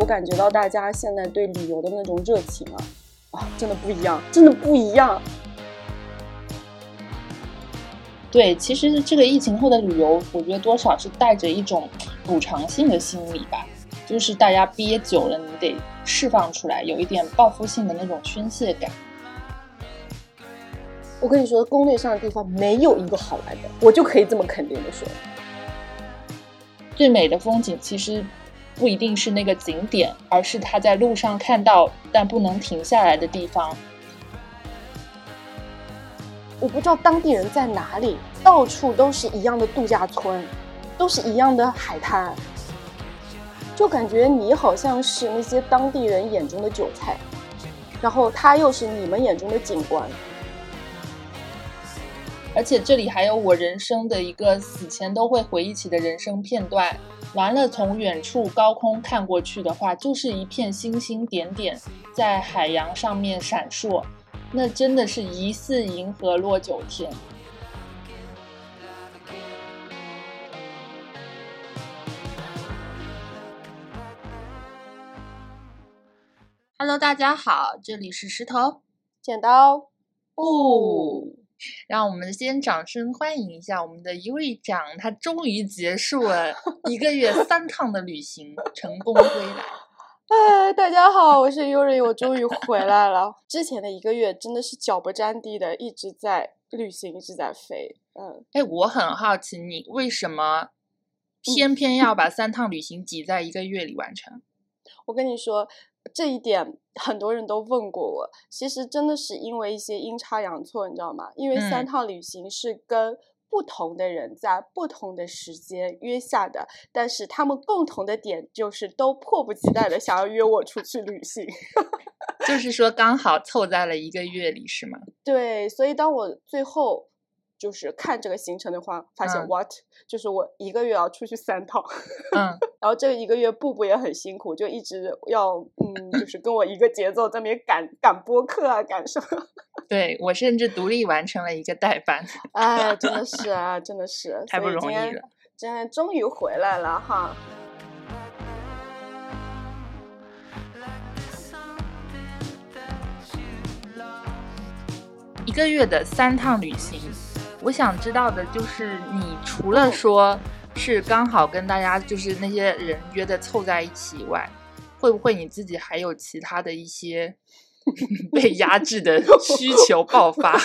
我感觉到大家现在对旅游的那种热情啊，啊，真的不一样，真的不一样。对，其实这个疫情后的旅游，我觉得多少是带着一种补偿性的心理吧，就是大家憋久了，你得释放出来，有一点报复性的那种宣泄感。我跟你说，攻略上的地方没有一个好玩的，我就可以这么肯定的说。最美的风景其实不一定是那个景点，而是他在路上看到但不能停下来的地方。我不知道当地人在哪里，到处都是一样的度假村，都是一样的海滩，就感觉你好像是那些当地人眼中的韭菜，然后他又是你们眼中的景观。而且这里还有我人生的一个死前都会回忆起的人生片段。完了，从远处高空看过去的话，就是一片星星点点在海洋上面闪烁，那真的是疑似银河落九天。Hello，大家好，这里是石头剪刀布。让我们先掌声欢迎一下我们的一位长，他终于结束了 一个月三趟的旅行，成功归来。哎，大家好，我是 Yuri，我终于回来了。之前的一个月真的是脚不沾地的，一直在旅行，一直在飞。嗯，哎，我很好奇，你为什么偏偏要把 三趟旅行挤在一个月里完成？我跟你说。这一点很多人都问过我，其实真的是因为一些阴差阳错，你知道吗？因为三趟旅行是跟不同的人在不同的时间约下的，但是他们共同的点就是都迫不及待的想要约我出去旅行，就是说刚好凑在了一个月里，是吗？对，所以当我最后。就是看这个行程的话，发现 what 就是我一个月要出去三趟，嗯，然后这一个月步步也很辛苦，就一直要嗯，就是跟我一个节奏在那边赶赶播客啊，赶什么？对我甚至独立完成了一个代班，哎，真的是啊，真的是太不容易了，今天终于回来了哈。一个月的三趟旅行。我想知道的就是，你除了说是刚好跟大家就是那些人约的凑在一起以外，会不会你自己还有其他的一些 被压制的需求 爆发？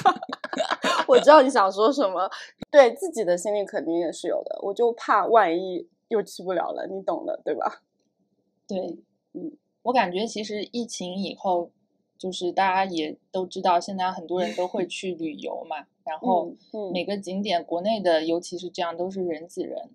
我知道你想说什么，对自己的心里肯定也是有的。我就怕万一又去不了了，你懂的，对吧？对，嗯，我感觉其实疫情以后，就是大家也都知道，现在很多人都会 去旅游嘛。然后每个景点，国内的尤其是这样，都是人挤人，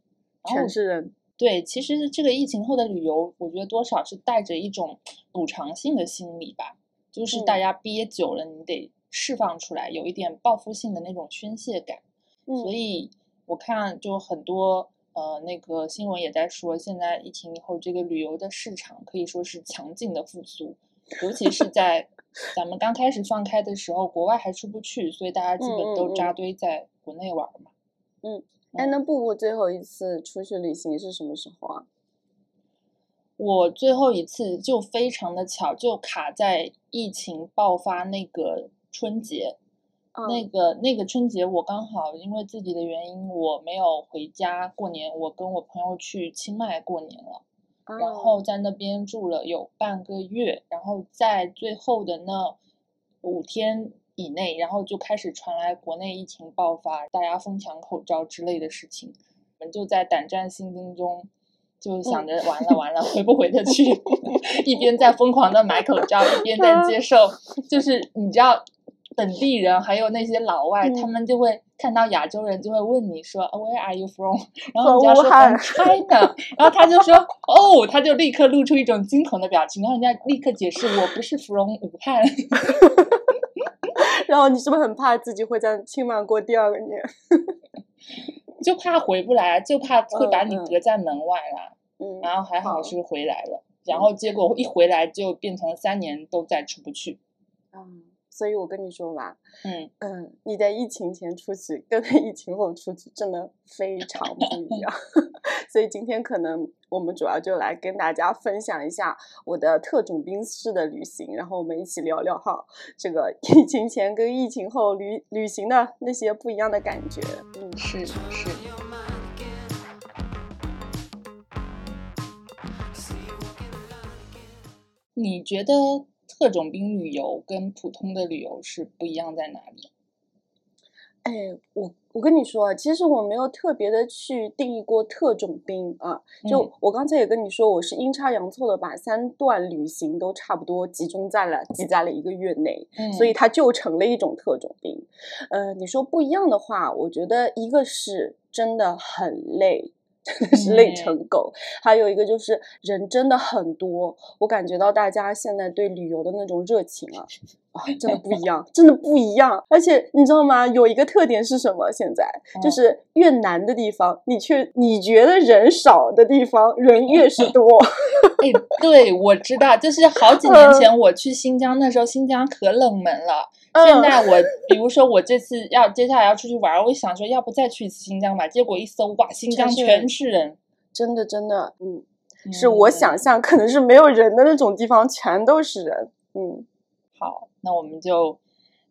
全是人。对，其实这个疫情后的旅游，我觉得多少是带着一种补偿性的心理吧，就是大家憋久了，你得释放出来，有一点报复性的那种宣泄感。所以我看就很多呃那个新闻也在说，现在疫情以后，这个旅游的市场可以说是强劲的复苏，尤其是在。咱们刚开始放开的时候，国外还出不去，所以大家基本都扎堆在国内玩嘛。嗯，哎，那布布最后一次出去旅行是什么时候啊？我最后一次就非常的巧，就卡在疫情爆发那个春节。那个那个春节，我刚好因为自己的原因，我没有回家过年，我跟我朋友去清迈过年了。然后在那边住了有半个月，然后在最后的那五天以内，然后就开始传来国内疫情爆发，大家疯抢口罩之类的事情，我们就在胆战心惊中，就想着完了完了，回不回得去？一边在疯狂的买口罩，一边在接受，就是你知道。本地人还有那些老外，他们就会看到亚洲人，就会问你说，Where are you from？然后人家说 China，然后他就说，哦，他就立刻露出一种惊恐的表情，然后人家立刻解释，我不是 from 武汉。然后你是不是很怕自己会在清迈过第二个年？就怕回不来，就怕会把你隔在门外啦。嗯，然后还好是回来了，然后结果一回来就变成三年都再出不去。嗯。所以我跟你说吧，嗯嗯，你在疫情前出去跟疫情后出去真的非常不一样。所以今天可能我们主要就来跟大家分享一下我的特种兵式的旅行，然后我们一起聊聊哈，这个疫情前跟疫情后旅旅行的那些不一样的感觉。嗯，是是。你觉得特种兵旅游跟普通的旅游是不一样在哪里？哎，我我跟你说，其实我没有特别的去定义过特种兵啊。就我刚才也跟你说，我是阴差阳错的把三段旅行都差不多集中在了挤在了一个月内，所以它就成了一种特种兵。呃，你说不一样的话，我觉得一个是真的很累。真 的是累成狗，还有一个就是人真的很多，我感觉到大家现在对旅游的那种热情啊，啊，真的不一样，真的不一样。而且你知道吗？有一个特点是什么？现在就是越难的地方，你却你觉得人少的地方，人越是多。哎，对，我知道，就是好几年前我去新疆，那时候新疆可冷门了。现在我，比如说我这次要接下来要出去玩，我想说要不再去一次新疆吧。结果一搜，哇，新疆全是人，真的真的，嗯，是我想象可能是没有人的那种地方，全都是人。嗯，好，那我们就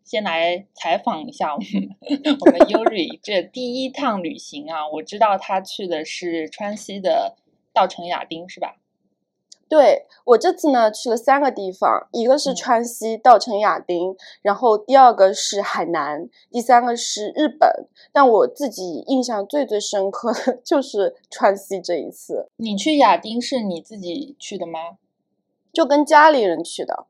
先来采访一下我们 我们 Yuri 这第一趟旅行啊，我知道他去的是川西的稻城亚丁，是吧？对我这次呢去了三个地方，一个是川西稻城亚丁，然后第二个是海南，第三个是日本。但我自己印象最最深刻的 就是川西这一次。你去亚丁是你自己去的吗？就跟家里人去的。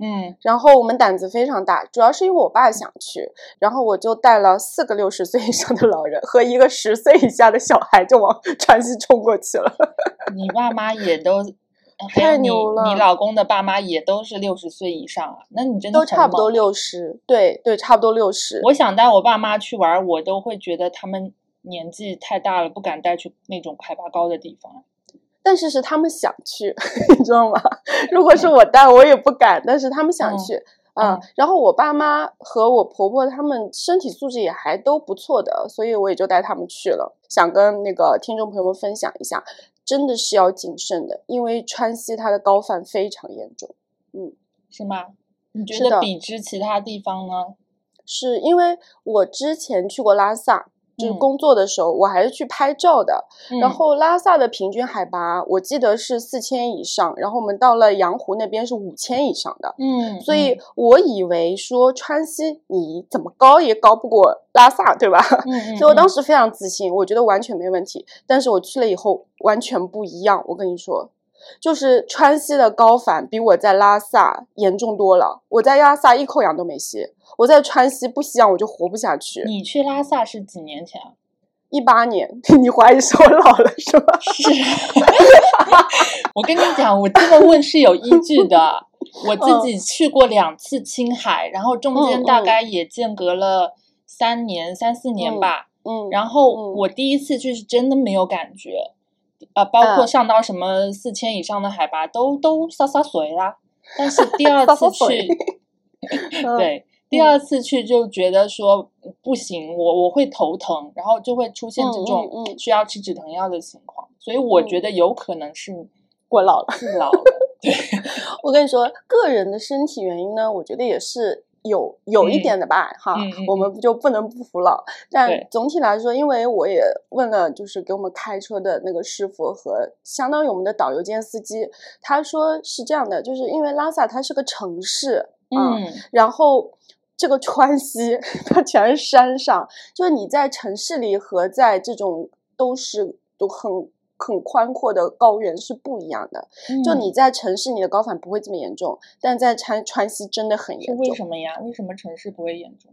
嗯，然后我们胆子非常大，主要是因为我爸想去，然后我就带了四个六十岁以上的老人和一个十岁以下的小孩，就往川西冲过去了。你爸妈也都。太牛了！你老公的爸妈也都是六十岁以上啊，那你真的都差不多六十，对对，差不多六十。我想带我爸妈去玩，我都会觉得他们年纪太大了，不敢带去那种海拔高的地方。但是是他们想去，你知道吗？如果是我带，我也不敢。但是他们想去嗯。然后我爸妈和我婆婆他们身体素质也还都不错的，所以我也就带他们去了。想跟那个听众朋友们分享一下。真的是要谨慎的，因为川西它的高反非常严重。嗯，是吗？你觉得比之其他地方呢？是因为我之前去过拉萨。就是工作的时候，我还是去拍照的。然后拉萨的平均海拔，我记得是四千以上。然后我们到了羊湖那边是五千以上的。嗯，所以我以为说川西你怎么高也高不过拉萨，对吧？嗯所以我当时非常自信，我觉得完全没问题。但是我去了以后完全不一样。我跟你说，就是川西的高反比我在拉萨严重多了。我在拉萨一口氧都没吸。我在川西不吸氧我就活不下去。你去拉萨是几年前啊？一八年。你怀疑是我老了是吧？是。我跟你讲，我这么问是有依据的。我自己去过两次青海，然后中间大概也间隔了三年、三四年吧。嗯。然后我第一次去是真的没有感觉，呃，包括上到什么四千以上的海拔都都洒洒水啦。但是第二次去，对。第二次去就觉得说不行，我我会头疼，然后就会出现这种需要吃止疼药的情况，所以我觉得有可能是过老了，是老了。对，我跟你说，个人的身体原因呢，我觉得也是有有一点的吧，哈，我们就不能不服老。但总体来说，因为我也问了，就是给我们开车的那个师傅和相当于我们的导游兼司机，他说是这样的，就是因为拉萨它是个城市，嗯，然后。这个川西它全是山上，就是你在城市里和在这种都是都很很宽阔的高原是不一样的。就你在城市，你的高反不会这么严重，但在川川西真的很严重。为什么呀？为什么城市不会严重？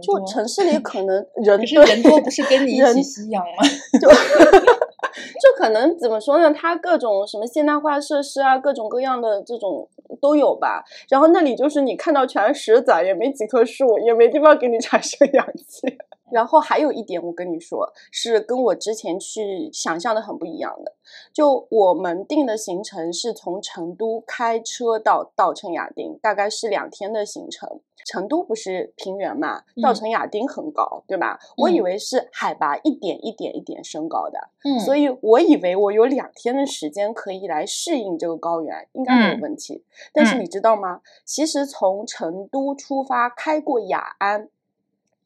就城市里可能 人可是人多，不是跟你一起吸氧吗？就就可能怎么说呢？它各种什么现代化设施啊，各种各样的这种。都有吧，然后那里就是你看到全是石子，也没几棵树，也没地方给你 产生氧气。然后还有一点，我跟你说，是跟我之前去想象的很不一样的。就我们定的行程是从成都开车到稻城亚丁，大概是两天的行程。成都不是平原嘛，稻城亚丁很高，对吧？我以为是海拔一点一点一点升高的，嗯，所以我以为我有两天的时间可以来适应这个高原，应该没有问题。但是你知道吗？其实从成都出发，开过雅安。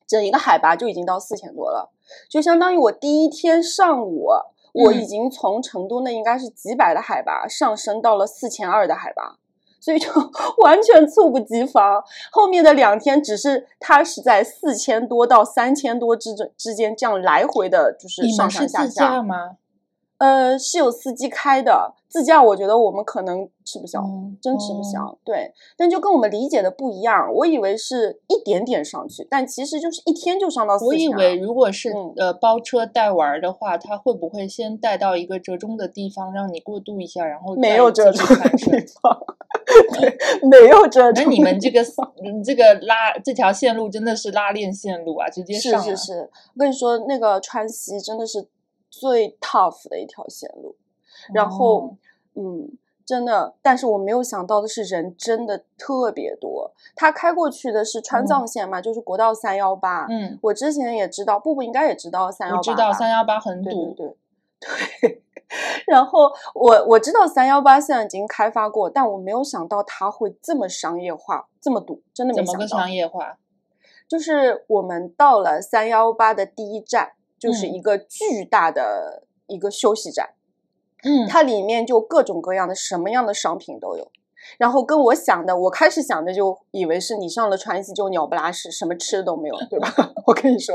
整一个海拔就已经到四千多了，就相当于我第一天上午，我已经从成都那应该是几百的海拔上升到了四千二的海拔，所以就 完全猝不及防。后面的两天只是它是在四千多到三千多之之间这样来回的，就是上上下下吗？呃，是有司机开的自驾，我觉得我们可能吃不消，真吃不消。对，但就跟我们理解的不一样，我以为是一点点上去，但其实就是一天就上到四我以为如果是呃包车带玩的话，他会不会先带到一个折中的地方让你过渡一下，然后没有折中的地方，对，没有折 中。那你们这个这个拉这条线路真的是拉链线路啊，直接上。是是是，我跟你说，那个川西真的是。最 tough 的一条线路，然后，嗯，真的，但是我没有想到的是，人真的特别多。他开过去的是川藏线嘛，就是国道三幺八。嗯，我之前也知道，布布应该也知道三幺八。知道三幺八很堵，对 对。然后我我知道三幺八现在已经开发过，但我没有想到它会这么商业化，这么堵，真的没想到。怎么个商业化？就是我们到了三幺八的第一站。就是一个巨大的一个休息站，嗯，它里面就各种各样的什么样的商品都有。然后跟我想的，我开始想的就以为是你上了川西就鸟不拉屎，什么吃的都没有，对吧？我跟你说，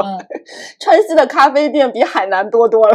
川西的咖啡店比海南多多了，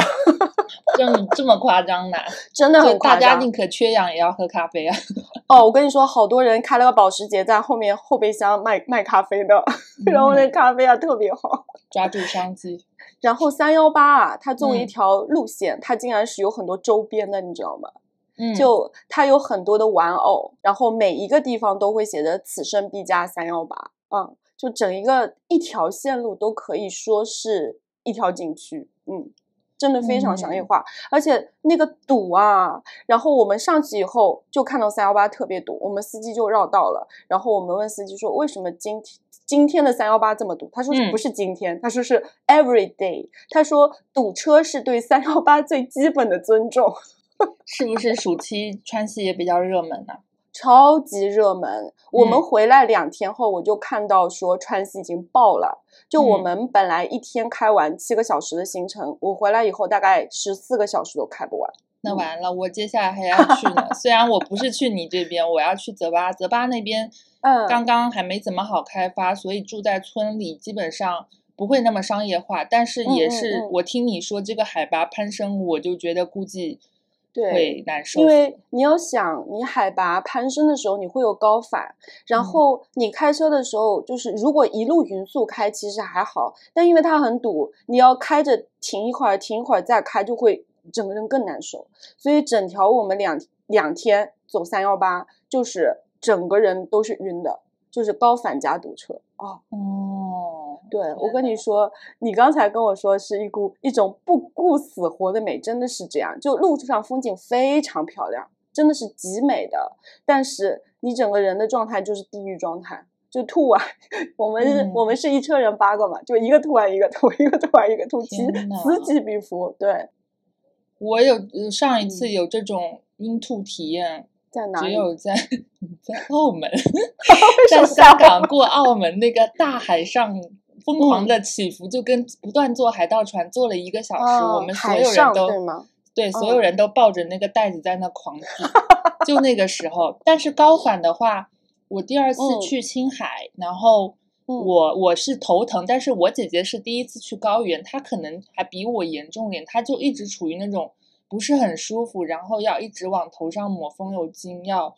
这么这么夸张的，真的很夸张。大家宁可缺氧也要喝咖啡啊！哦，我跟你说，好多人开了个保时捷在后面后备箱卖卖咖啡的，然后那咖啡啊特别好，抓住商机。然后三幺八啊，它作为一条路线，它竟然是有很多周边的，你知道吗？嗯，就它有很多的玩偶，然后每一个地方都会写着“此生必加三幺八”。嗯，就整一个一条线路都可以说是一条景区。嗯，真的非常商业化，而且那个堵啊！然后我们上去以后就看到三幺八特别堵，我们司机就绕道了。然后我们问司机说：“为什么今天？”今天的三幺八这么堵，他说不是今天，他说是 every day。他说堵车是对三幺八最基本的尊重。是不是暑期川西也比较热门呢？超级热门。我们回来两天后，我就看到说川西已经爆了。就我们本来一天开完七个小时的行程，我回来以后大概十四个小时都开不完。那完了，我接下来还要去呢。虽然我不是去你这边，我要去泽巴，泽巴那边。嗯，刚刚还没怎么好开发，所以住在村里基本上不会那么商业化。但是也是我听你说这个海拔攀升，我就觉得估计会难受。因为你要想，你海拔攀升的时候，你会有高反，然后你开车的时候，就是如果一路匀速开，其实还好。但因为它很堵，你要开着停一会儿，停一会儿再开，就会整个人更难受。所以整条我们两两天走三幺八，就是。整个人都是晕的，就是高反加堵车啊！哦，对我跟你说，你刚才跟我说是一股一种不顾死活的美，真的是这样。就路上风景非常漂亮，真的是极美的，但是你整个人的状态就是地狱状态，就吐啊！我们我们是一车人八个嘛，就一个吐完一个吐，一个吐完一个吐，此此起彼伏。对，我有上一次有这种晕吐体验。只有在 在 澳门，在香港？过澳门那个大海上疯狂的起伏，就跟不断坐海盗船坐了一个小时，我们所有人都对所有人都抱着那个袋子在那狂吐，就那个时候。但是高反的话，我第二次去青海，然后我我是头疼，但是我姐姐是第一次去高原，她可能还比我严重点，她就一直处于那种。不是很舒服，然后要一直往头上抹风油精，要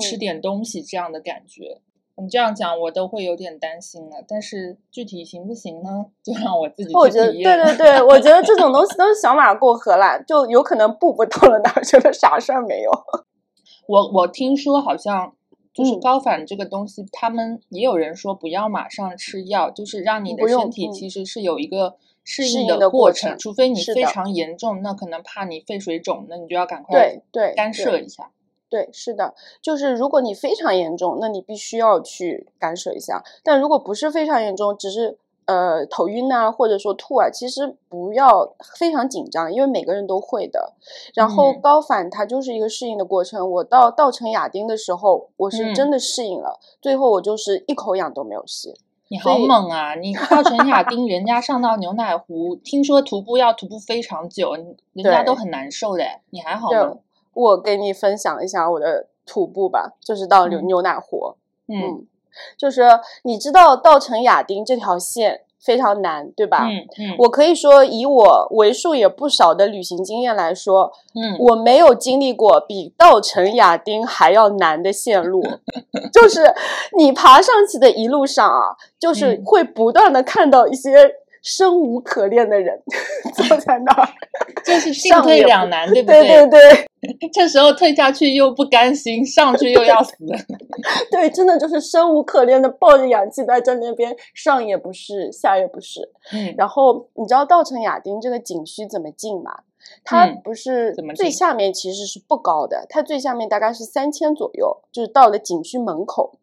吃点东西这样的感觉。你这样讲，我都会有点担心了。但是具体行不行呢？就让我自己我觉得。对对对，我觉得这种东西都是小马过河啦，就有可能步步到了哪，觉得啥事儿没有。我我听说好像就是高反这个东西，他们也有人说不要马上吃药，就是让你的身体其实是有一个适应的过程，除非你非常严重，那可能怕你肺水肿，那你就要赶快对对干涉一下。对，是的，就是如果你非常严重，那你必须要去干涉一下。但如果不是非常严重，只是呃头晕啊，或者说吐啊，其实不要非常紧张，因为每个人都会的。然后高反它就是一个适应的过程。我到稻城亚丁的时候，我是真的适应了，最后我就是一口氧都没有吸。你好猛啊！你稻城亚 丁，人家上到牛奶湖，听说徒步要徒步非常久，人家都很难受的，你还好吗？我给你分享一下我的徒步吧，就是到牛牛奶湖。嗯，就是你知道稻城亚丁这条线非常难，对吧？嗯嗯。我可以说，以我为数也不少的旅行经验来说，嗯，我没有经历过比稻城亚丁还要难的线路。就是你爬上去的一路上啊，就是会不断的看到一些。生无可恋的人坐在那儿，就是进退两难，对不对？对对对，这时候退下去又不甘心，上去又要死。对，真的就是生无可恋的抱着氧气袋在那边，上也不是，下也不是。嗯，然后你知道稻城亚丁这个景区怎么进吗？它不是最下面其实是不高的，它最下面大概是三千左右，就是到了景区门口。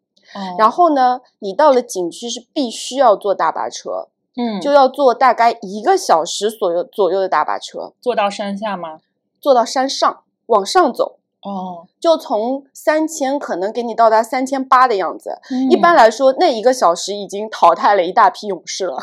然后呢，你到了景区是必须要坐大巴车。嗯，就要坐大概一个小时左右左右的大巴车，坐到山下吗？坐到山上，往上走。哦，就从三千可能给你到达三千八的样子。一般来说，那一个小时已经淘汰了一大批勇士了。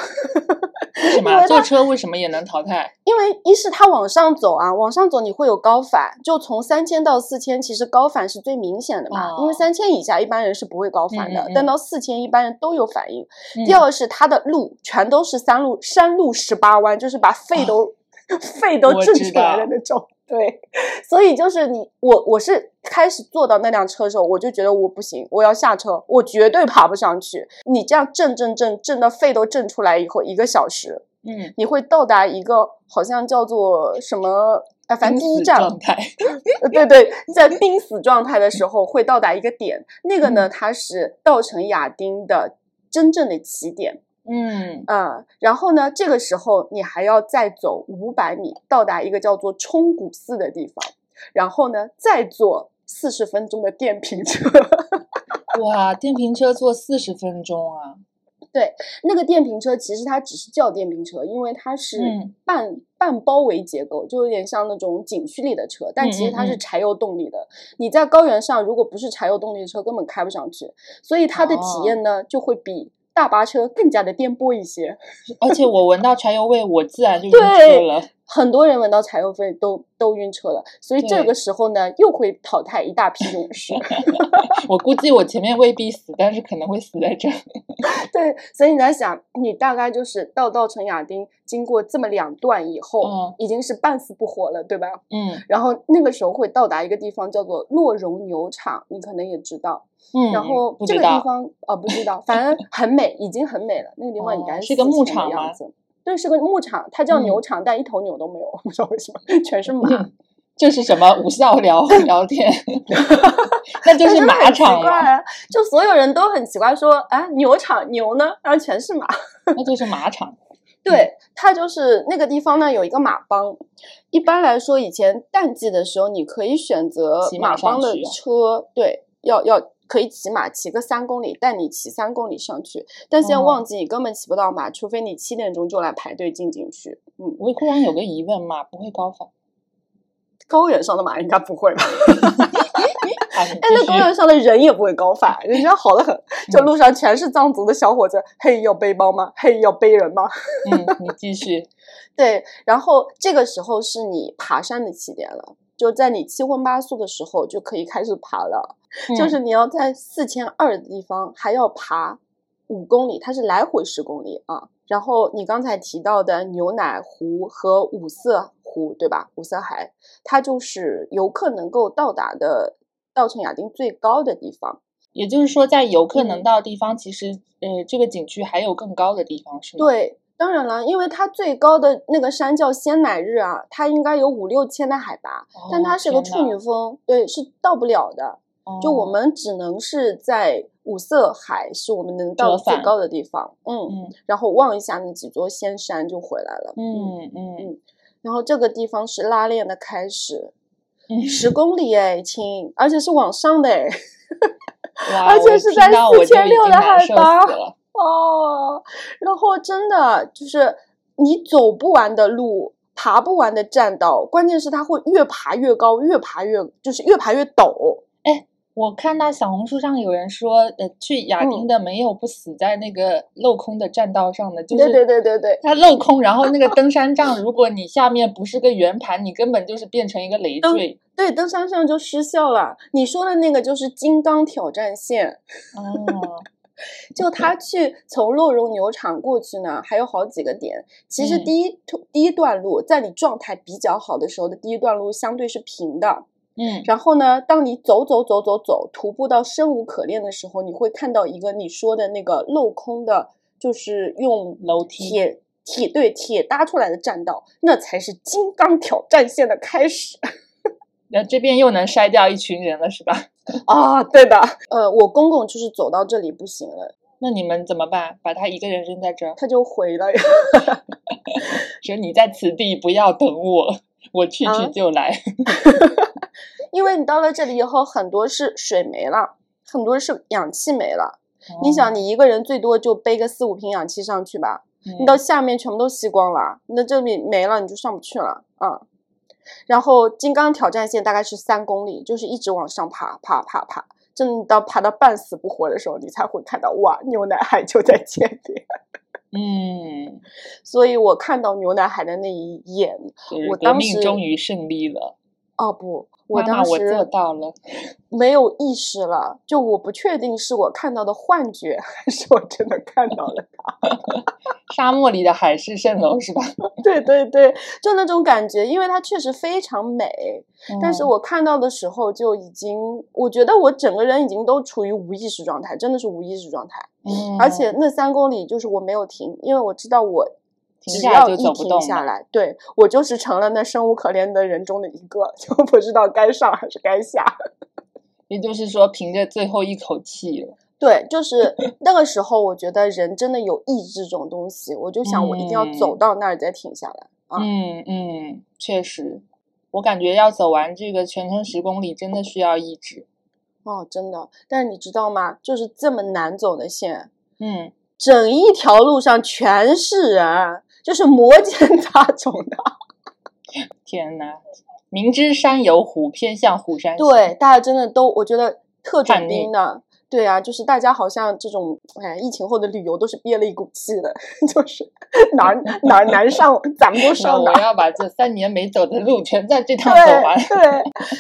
为什么坐车为什么也能淘汰？因为一是它往上走啊，往上走你会有高反，就从三千到四千，其实高反是最明显的嘛。因为三千以下一般人是不会高反的，但到四千一般人都有反应。第二是它的路全都是山路，山路十八弯，就是把肺都 肺都震出来的那种。对，所以就是你我我是开始坐到那辆车的时候，我就觉得我不行，我要下车，我绝对爬不上去。你这样震震震震到肺都震出来以后，一个小时，嗯，你会到达一个好像叫做什么啊，反正第一站，对对，在濒死状态的时候会到达一个点，那个呢，它是稻城亚丁的真正的起点。嗯啊，然后呢？这个时候你还要再走五百米，到达一个叫做冲古寺的地方，然后呢，再坐四十分钟的电瓶车。哇，电瓶车坐四十分钟啊！对，那个电瓶车其实它只是叫电瓶车，因为它是半半包围结构，就有点像那种景区里的车，但其实它是柴油动力的。你在高原上，如果不是柴油动力的车，根本开不上去，所以它的体验呢，就会比。大巴车更加的颠簸一些，而且我闻到柴油味，我自然就晕车了。很多人闻到柴油味都都晕车了，所以这个时候呢，又会淘汰一大批勇士。我估计我前面未必死，但是可能会死在这。对，所以你在想，你大概就是到稻城亚丁，经过这么两段以后，嗯，已经是半死不活了，对吧？嗯。然后那个时候会到达一个地方，叫做洛绒牛场，你可能也知道。嗯。然后这个地方哦，不知道，反正很美，已经很美了。那个地方应该是个牧场吗？对，是个牧场，它叫牛场，但一头牛都没有，不知道为什么，全是马。这是什么 无效聊聊天？那就是马场啊！就所有人都很奇怪，说啊，牛场牛呢？然后全是马，那就是马场。对，它就是那个地方呢，有一个马帮。一般来说，以前淡季的时候，你可以选择马帮的车，对，要要。可以骑马骑个三公里，带你骑三公里上去。但现在旺季，你根本骑不到马，除非你七点钟就来排队进景区。嗯，我突然有个疑问，马不会高反？高原上的马应该不会吧？哎，那高原上的人也不会高反，人家好的很。这路上全是藏族的小伙子，嘿，要背包吗？嘿，要背人吗？嗯，你继续。对，然后这个时候是你爬山的起点了。就在你七荤八素的时候就可以开始爬了，就是你要在四千二的地方还要爬五公里，它是来回十公里啊。然后你刚才提到的牛奶湖和五色湖，对吧？五色海，它就是游客能够到达的稻城亚丁最高的地方。也就是说，在游客能到的地方，其实呃，这个景区还有更高的地方，是吗？对。当然了，因为它最高的那个山叫仙乃日啊，它应该有五六千的海拔，但它是个处女峰，对，是到不了的。就我们只能是在五色海是我们能到最高的地方，嗯，然后望一下那几座仙山就回来了，嗯嗯嗯，然后这个地方是拉练的开始，十公里哎，亲，而且是往上的哎，而且是在四千六的海拔哦，然后真的就是你走不完的路。爬不完的栈道，关键是它会越爬越高，越爬越就是越爬越陡。哎，我看到小红书上有人说，呃，去亚丁的没有不死在那个镂空的栈道上的，就是对对对对对，它镂空，然后那个登山杖，如果你下面不是个圆盘，你根本就是变成一个累赘。对，登山杖就失效了。你说的那个就是金刚挑战线。哦。就他去从洛绒牛场过去呢，还有好几个点。其实第一第一段路，在你状态比较好的时候的第一段路相对是平的，嗯。然后呢，当你走走走走走，徒步到生无可恋的时候，你会看到一个你说的那个镂空的，就是用楼梯铁铁对铁搭出来的栈道，那才是金刚挑战线的开始。那这边又能筛掉一群人了，是吧？啊，对的。呃，我公公就是走到这里不行了，那你们怎么办？把他一个人扔在这儿，他就回了。说你在此地不要等我，我去去就来。因为你到了这里以后，很多是水没了，很多是氧气没了。你想，你一个人最多就背个四五瓶氧气上去吧，你到下面全部都吸光了，那这里没了，你就上不去了啊。然后金刚挑战线大概是三公里，就是一直往上爬，爬，爬，爬，正到爬到半死不活的时候，你才会看到哇，牛奶海就在前面。嗯，所以我看到牛奶海的那一眼，我革命终于胜利了。哦不。我当时我做到了，没有意识了，就我不确定是我看到的幻觉，还是我真的看到了它。沙漠里的海市蜃楼是吧？对对对，就那种感觉，因为它确实非常美。但是我看到的时候就已经，我觉得我整个人已经都处于无意识状态，真的是无意识状态。嗯，而且那三公里就是我没有停，因为我知道我。只要一停下来，对我就是成了那生无可恋的人中的一个，就不知道该上还是该下。也就是说，凭着最后一口气了。对，就是那个时候，我觉得人真的有意志这种东西，我就想，我一定要走到那儿再停下来。嗯嗯，确实，我感觉要走完这个全程十公里，真的需要意志。哦，真的。但是你知道吗？就是这么难走的线，嗯，整一条路上全是人。就是摩肩 擦踵的，天哪！明知山有虎，偏向虎山行对，大家真的都，我觉得特种兵的。对啊，就是大家好像这种，哎，疫情后的旅游都是憋了一股气的，就是哪儿哪儿难上，咱们都上。我要把这三年没走的路全在这趟走完。对，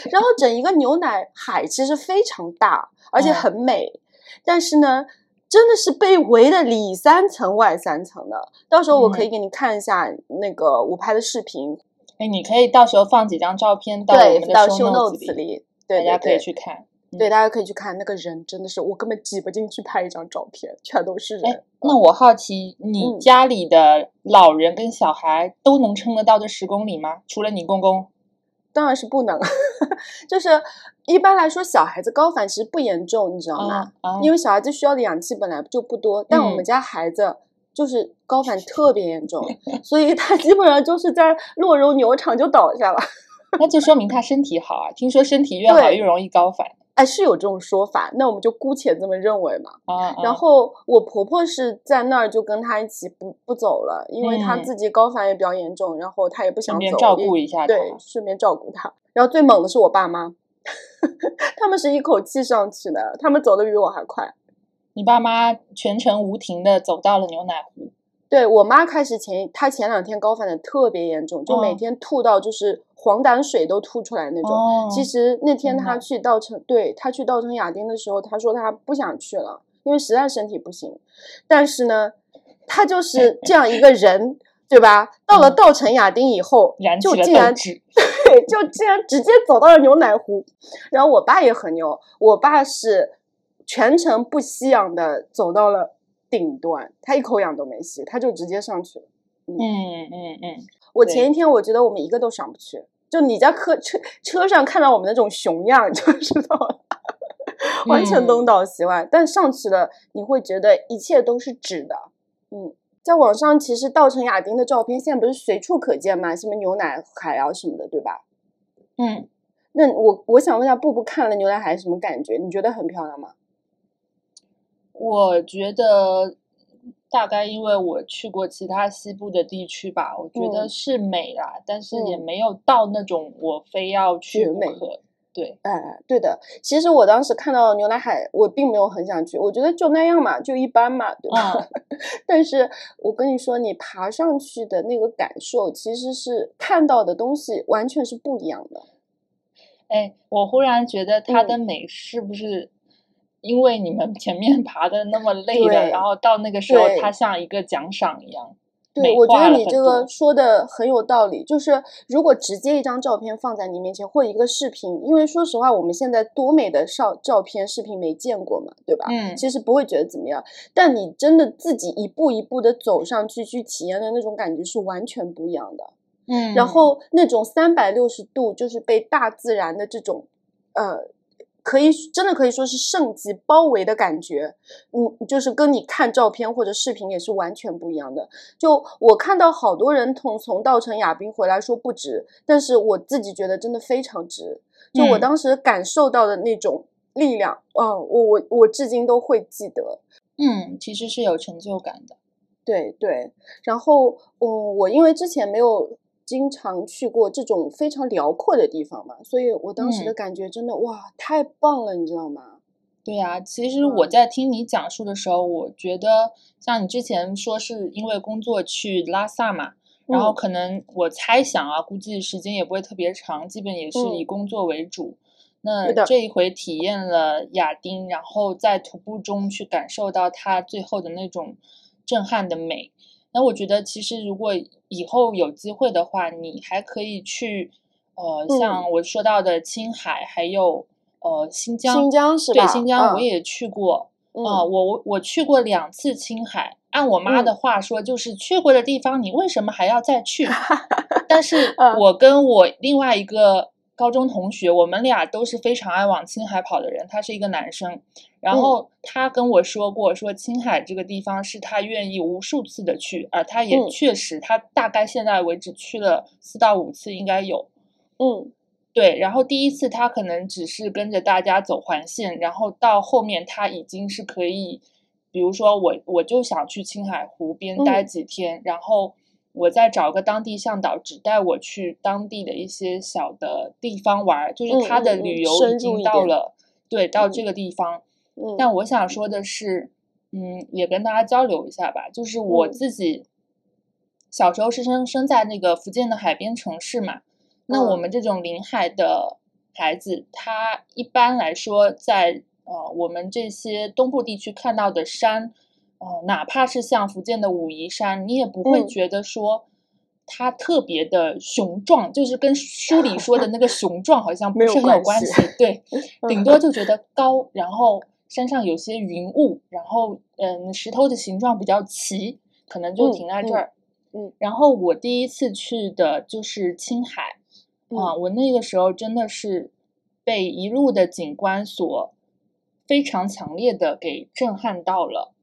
然后整一个牛奶海其实非常大，而且很美，但是呢。真的是被围的里三层外三层的，到时候我可以给你看一下那个我拍的视频。哎，你可以到时候放几张照片到我们的 show notes 里，大家可以去看。对，大家可以去看那个人，真的是我根本挤不进去拍一张照片，全都是人。那我好奇，你家里的老人跟小孩都能撑得到这十公里吗？除了你公公？当然是不能，就是一般来说，小孩子高反其实不严重，你知道吗？因为小孩子需要的氧气本来就不多，但我们家孩子就是高反特别严重，所以他基本上就是在洛绒牛场就倒下了。那就说明他身体好啊！听说身体越好越容易高反。哎，是有这种说法，那我们就姑且这么认为嘛。啊，然后我婆婆是在那儿就跟她一起不不走了，因为她自己高反也比较严重，然后她也不想走，照顾一下，对，顺便照顾她。然后最猛的是我爸妈，他们是一口气上去的，他们走的比我还快。你爸妈全程无停的走到了牛奶湖。对我妈开始前，她前两天高反的特别严重，就每天吐到就是。黄疸水都吐出来那种。其实那天她去稻城，对她去稻城亚丁的时候，她说她不想去了，因为实在身体不行。但是呢，她就是这样一个人，对吧？到了稻城亚丁以后，就竟然对，就竟然直接走到了牛奶湖。然后我爸也很牛，我爸是全程不吸氧的走到了顶端，他一口氧都没吸，他就直接上去了。嗯嗯嗯。我前一天我觉得我们一个都上不去，就你在客车车上看到我们那种熊样就知道了。完全东倒西歪。但上去了，你会觉得一切都是纸的。嗯，在网上其实稻城亚丁的照片现在不是随处可见吗？什么牛奶海啊什么的，对吧？嗯，那我我想问一下，布布看了牛奶海什么感觉？你觉得很漂亮吗？我觉得大概因为我去过其他西部的地区吧，我觉得是美啦，但是也没有到那种我非要去不可。对，哎，对的。其实我当时看到牛奶海，我并没有很想去，我觉得就那样嘛，就一般嘛，对吧？但是我跟你说，你爬上去的那个感受，其实是看到的东西完全是不一样的。哎，我忽然觉得它的美是不是？因为你们前面 爬的那么累的，然后到那个时候，它像一个奖赏一样。对，我觉得你这个说的很有道理。就是如果直接一张照片放在你面前，或一个视频，因为说实话，我们现在多美的照照片、视频没见过嘛，对吧？嗯，其实不会觉得怎么样。但你真的自己一步一步的走上去，去体验的那种感觉是完全不一样的。嗯，然后那种三百六十度就是被大自然的这种，呃。可以真的可以说是圣迹包围的感觉，嗯，就是跟你看照片或者视频也是完全不一样的。就我看到好多人从从稻城亚丁回来说不值，但是我自己觉得真的非常值。就我当时感受到的那种力量，嗯，我我我至今都会记得。嗯，其实是有成就感的。对对，然后嗯，我因为之前没有。经常去过这种非常辽阔的地方嘛，所以我当时的感觉真的哇，太棒了，你知道吗？对呀，其实我在听你讲述的时候，我觉得像你之前说是因为工作去拉萨嘛，然后可能我猜想啊，估计时间也不会特别长，基本也是以工作为主。那这一回体验了亚丁，然后在徒步中去感受到它最后的那种震撼的美。那我觉得，其实如果以后有机会的话，你还可以去，呃，像我说到的青海，还有呃新疆，新疆是吧？对，新疆我也去过啊，我我我去过两次青海。按我妈的话说，就是去过的地方，你为什么还要再去？但是我跟我另外一个。高中同学，我们俩都是非常爱往青海跑的人。他是一个男生，然后他跟我说过，说青海这个地方是他愿意无数次的去，而他也确实，他大概现在为止去了四到五次，应该有。嗯，对。然后第一次他可能只是跟着大家走环线，然后到后面他已经是可以，比如说我我就想去青海湖边待几天，然后。我再找个当地向导，只带我去当地的一些小的地方玩，就是他的旅游已经到了，对，到这个地方。但我想说的是，嗯，也跟大家交流一下吧。就是我自己小时候是生生在那个福建的海边城市嘛，那我们这种临海的孩子，他一般来说在呃我们这些东部地区看到的山。哦，哪怕是像福建的武夷山，你也不会觉得说它特别的雄壮，就是跟书里说的那个 雄壮好像不是很有关系。对，顶多就觉得高，然后山上有些云雾，然后嗯，石头的形状比较齐，可能就停在这儿。嗯，然后我第一次去的就是青海啊，我那个时候真的是被一路的景观所非常强烈的给震撼到了。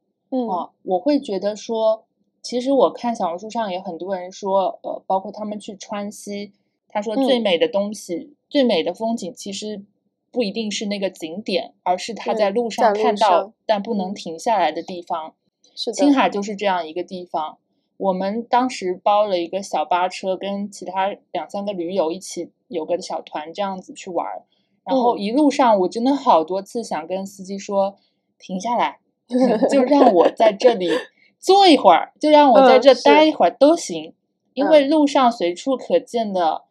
啊，我会觉得说，其实我看小红书上也很多人说，呃，包括他们去川西，他说最美的东西、最美的风景，其实不一定是那个景点，而是他在路上看到但不能停下来的地方。是青海就是这样一个地方。我们当时包了一个小巴车，跟其他两三个驴友一起有个小团这样子去玩，然后一路上我真的好多次想跟司机说停下来。就让我在这里 坐一会儿，就让我在这待一会儿都行，因为路上随处可见的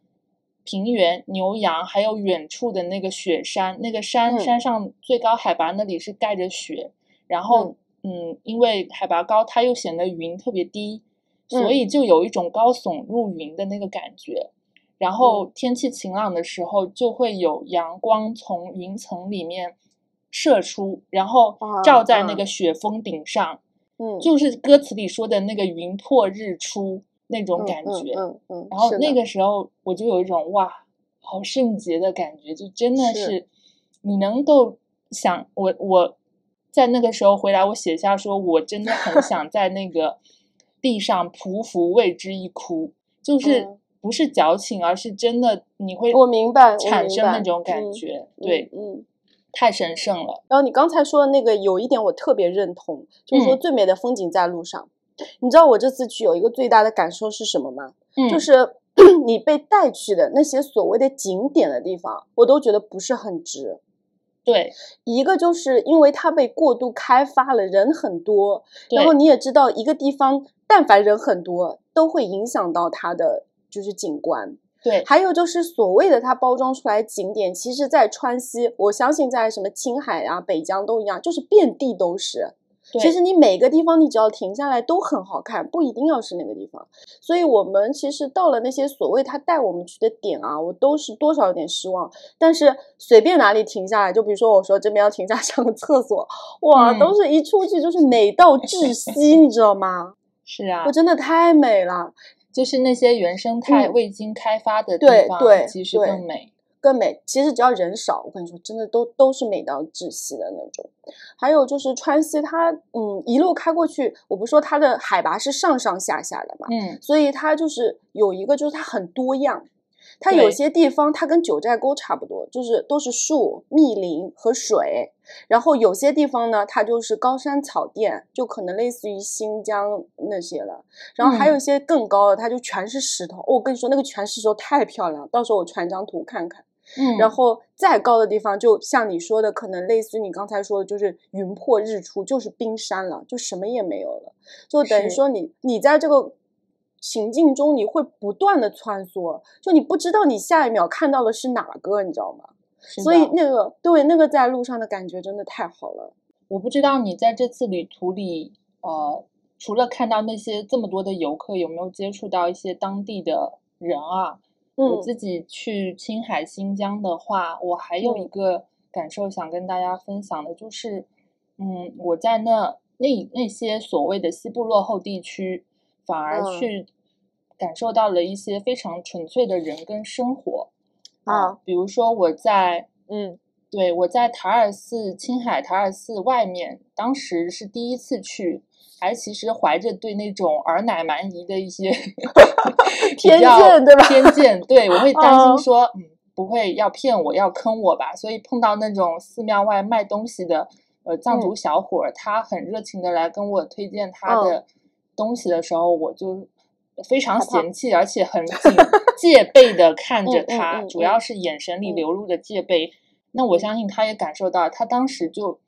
平原、牛羊，还有远处的那个雪山，那个山山上最高海拔那里是盖着雪，然后嗯，因为海拔高，它又显得云特别低，所以就有一种高耸入云的那个感觉。然后天气晴朗的时候，就会有阳光从云层里面。射出，然后照在那个雪峰顶上，嗯，就是歌词里说的那个云破日出那种感觉，嗯嗯，然后那个时候我就有一种哇，好圣洁的感觉，就真的是。你能够想我我在那个时候回来，我写下说，我真的很 想在那个地上匍匐为之一哭，就是不是矫情，而是真的你会我明白产生那种感觉，对，嗯。太神圣了。然后你刚才说的那个有一点我特别认同，就是说最美的风景在路上。你知道我这次去有一个最大的感受是什么吗？嗯，就是 你被带去的那些所谓的景点的地方，我都觉得不是很值。对，一个就是因为它被过度开发了，人很多，然后你也知道一个地方但凡人很多，都会影响到它的就是景观。对，还有就是所谓的它包装出来景点，其实，在川西，我相信在什么青海啊、北疆都一样，就是遍地都是。其实你每个地方，你只要停下来都很好看，不一定要是那个地方。所以，我们其实到了那些所谓他带我们去的点啊，我都是多少有点失望。但是随便哪里停下来，就比如说我说这边要停下上个厕所，哇，都是一出去就是美到窒息，你知道吗？是啊，我真的太美了。就是那些原生态未经开发的地方，其实更美，更美。其实只要人少，我跟你说，真的都都是美到窒息的那种。还有就是川西，它嗯一路开过去，我不说它的海拔是上上下下的嘛，嗯，所以它就是有一个，就是它很多样。它有些地方它跟九寨沟差不多，就是都是树、密林和水。然后有些地方呢，它就是高山草甸，就可能类似于新疆那些了。然后还有一些更高的，它就全是石头。我跟你说，那个全是石头太漂亮，到时候我传张图看看。嗯。然后再高的地方，就像你说的，可能类似于你刚才说的，就是云破日出，就是冰山了，就什么也没有了。就等于说你你在这个。情境中你会不断的穿梭，就你不知道你下一秒看到的是哪个，你知道吗？所以那个对那个在路上的感觉真的太好了。我不知道你在这次旅途里，呃，除了看到那些这么多的游客，有没有接触到一些当地的人啊？我自己去青海、新疆的话，我还有一个感受想跟大家分享的，就是，嗯，我在那那那些所谓的西部落后地区。反而去感受到了一些非常纯粹的人跟生活啊，比如说我在嗯，对我在塔尔寺青海塔尔寺外面，当时是第一次去，还其实怀着对那种儿奶蛮夷的一些 偏见，对吧？偏见，对我会担心说，嗯，不会要骗我要坑我吧？所以碰到那种寺庙外卖东西的呃藏族小伙儿，他很热情的来跟我推荐他的。东西的时候，我就非常嫌弃，而且很警戒备的看着他，主要是眼神里流露的戒备。那我相信他也感受到，他当时就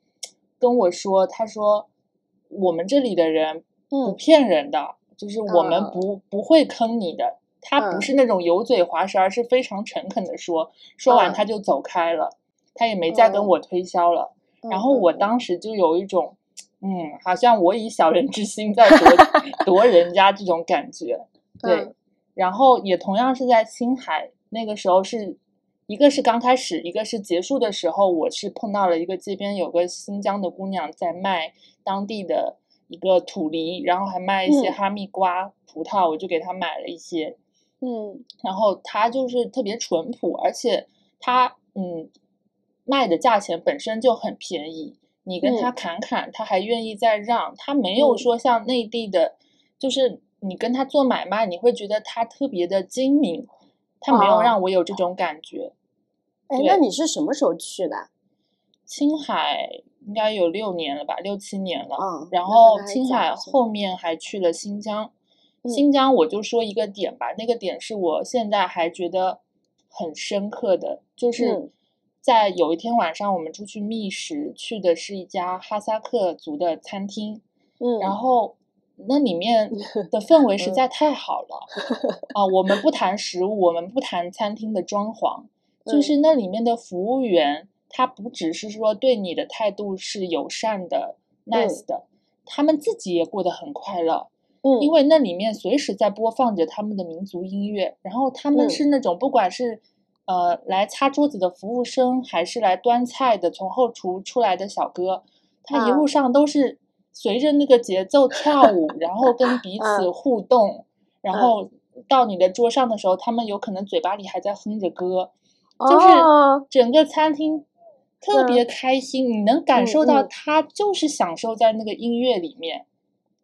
跟我说：“他说我们这里的人不骗人的，就是我们不不会坑你的。他不是那种油嘴滑舌，而是非常诚恳的说。说完他就走开了，他也没再跟我推销了。然后我当时就有一种。”嗯，好像我以小人之心在夺夺人家这种感觉，对。然后也同样是在青海，那个时候是一个是刚开始，一个是结束的时候，我是碰到了一个街边有个新疆的姑娘在卖当地的一个土梨，然后还卖一些哈密瓜、葡萄，我就给她买了一些。嗯，然后她就是特别淳朴，而且她嗯卖的价钱本身就很便宜。你跟他侃侃，他还愿意再让，他没有说像内地的，就是你跟他做买卖，你会觉得他特别的精明，他没有让我有这种感觉。哎，那你是什么时候去的？青海应该有六年了吧，六七年了。嗯。然后青海后面还去了新疆，新疆我就说一个点吧，那个点是我现在还觉得很深刻的，就是。在有一天晚上，我们出去觅食，去的是一家哈萨克族的餐厅，嗯，然后那里面的氛围实在太好了 啊！我们不谈食物，我们不谈餐厅的装潢，就是那里面的服务员，他不只是说对你的态度是友善的、nice 的，他们自己也过得很快乐，嗯，因为那里面随时在播放着他们的民族音乐，然后他们是那种不管是。呃，来擦桌子的服务生，还是来端菜的从后厨出来的小哥，他一路上都是随着那个节奏跳 舞，然后跟彼此互动，然后到你的桌上的时候，他们有可能嘴巴里还在哼着歌，就是整个餐厅特别开心，你能感受到他就是享受在那个音乐里面，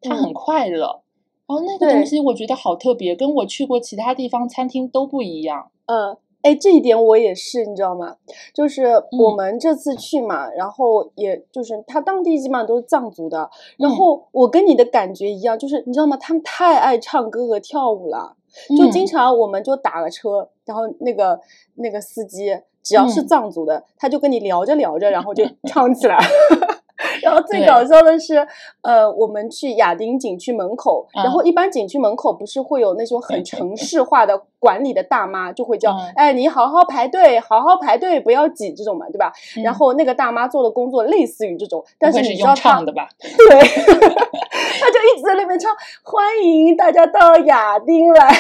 他很快乐。然后那个东西我觉得好特别，跟我去过其他地方餐厅都不一样。嗯。哎，这一点我也是，你知道吗？就是我们这次去嘛，然后也就是他当地基本上都是藏族的，然后我跟你的感觉一样，就是你知道吗？他们太爱唱歌和跳舞了，就经常我们就打了车，然后那个那个司机只要是藏族的，他就跟你聊着聊着，然后就唱起来。然后最搞笑的是，呃，我们去亚丁景区门口，然后一般景区门口不是会有那种很城市化的管理的大妈，就会叫，哎，你好好排队，好好排队，不要挤这种嘛，对吧？然后那个大妈做的工作类似于这种，但是你知道唱的吧？对，她就一直在那边唱，欢迎大家到亚丁来，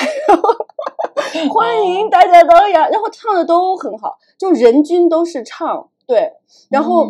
欢迎大家到亚，然后唱的都很好，就人均都是唱，对，然后。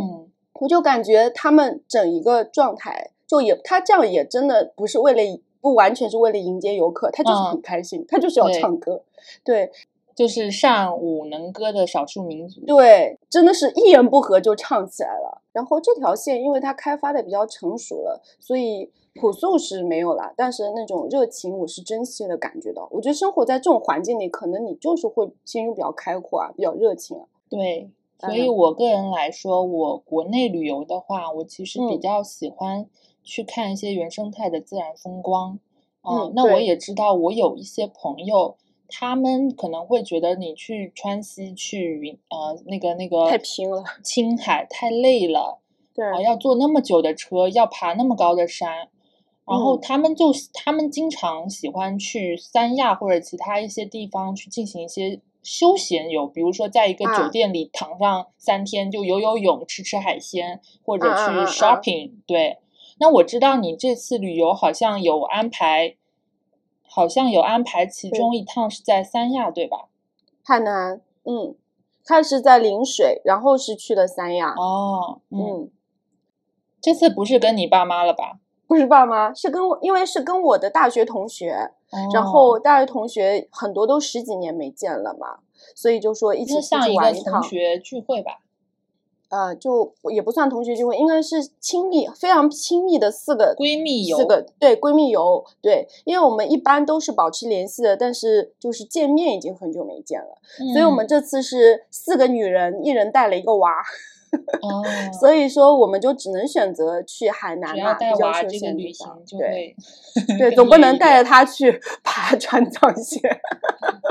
我就感觉他们整一个状态，就也他这样也真的不是为了不完全是为了迎接游客，他就是很开心，他就是要唱歌，对，就是善舞能歌的少数民族，对，真的是一言不合就唱起来了。然后这条线因为它开发的比较成熟了，所以朴素是没有了，但是那种热情我是真切的感觉到。我觉得生活在这种环境里，可能你就是会心胸比较开阔啊，比较热情啊，对。所以，我个人来说，我国内旅游的话，我其实比较喜欢去看一些原生态的自然风光。嗯，那我也知道，我有一些朋友，他们可能会觉得你去川西、去云呃那个那个太拼了，青海太累了，对。啊，要坐那么久的车，要爬那么高的山，然后他们就他们经常喜欢去三亚或者其他一些地方去进行一些。休闲游，比如说在一个酒店里躺上三天，就游游泳、吃吃海鲜，或者去 shopping。对，那我知道你这次旅游好像有安排，好像有安排其中一趟是在三亚，对吧？海南，嗯，他是在陵水，然后是去了三亚。哦，嗯，这次不是跟你爸妈了吧？不是爸妈，是跟我，因为是跟我的大学同学。然后大学同学很多都十几年没见了嘛，所以就说一起出去玩一趟。同学聚会吧，呃，就也不算同学聚会，应该是亲密非常亲密的四个闺蜜游。四个对闺蜜游，对，因为我们一般都是保持联系的，但是就是见面已经很久没见了，所以我们这次是四个女人，一人带了一个娃。哦，所以说我们就只能选择去海南嘛，比较休闲旅行。对，对，总不能带着他去 爬川藏线。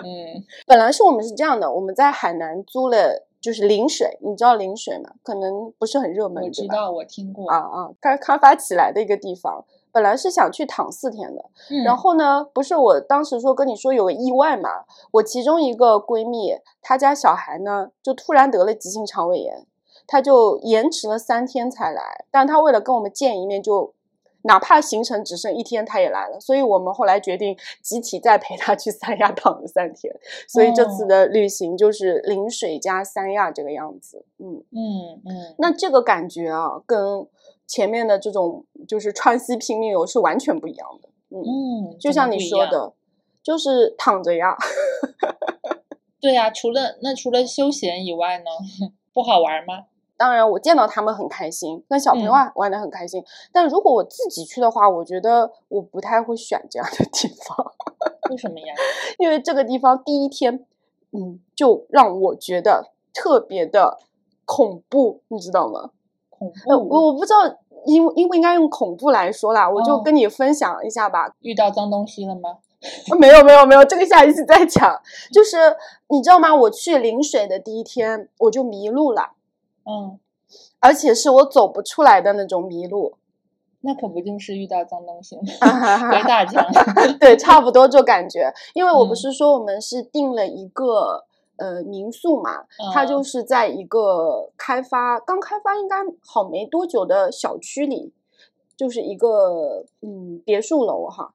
嗯，本来是我们是这样的，我们在海南租了就是陵水，你知道陵水吗？可能不是很热门，我知道，我听过。啊啊，开开发起来的一个地方，本来是想去躺四天的。然后呢，不是我当时说跟你说有个意外嘛，我其中一个闺蜜，她家小孩呢就突然得了急性肠胃炎。他就延迟了三天才来，但他为了跟我们见一面，就哪怕行程只剩一天，他也来了。所以我们后来决定集体再陪他去三亚躺了三天。所以这次的旅行就是临水加三亚这个样子。嗯嗯嗯。那这个感觉啊，跟前面的这种就是川西拼命游是完全不一样的。嗯，嗯就像你说的，就是躺着呀。对呀，除了那除了休闲以外呢，不好玩吗？当然，我见到他们很开心，跟小朋友玩玩的很开心。但如果我自己去的话，我觉得我不太会选这样的地方。为什么呀？因为这个地方第一天，嗯，就让我觉得特别的恐怖，你知道吗？恐怖？我我不知道，应应不应该用恐怖来说啦？我就跟你分享一下吧。遇到脏东西了吗？没有，没有，没有，这个下一次再讲。就是你知道吗？我去临水的第一天，我就迷路了。嗯，而且是我走不出来的那种迷路，那可不就是遇到脏东西吗？回大墙，对，差不多就感觉，因为我不是说我们是定了一个呃民宿嘛，它就是在一个开发刚开发应该好没多久的小区里，就是一个嗯别墅楼哈，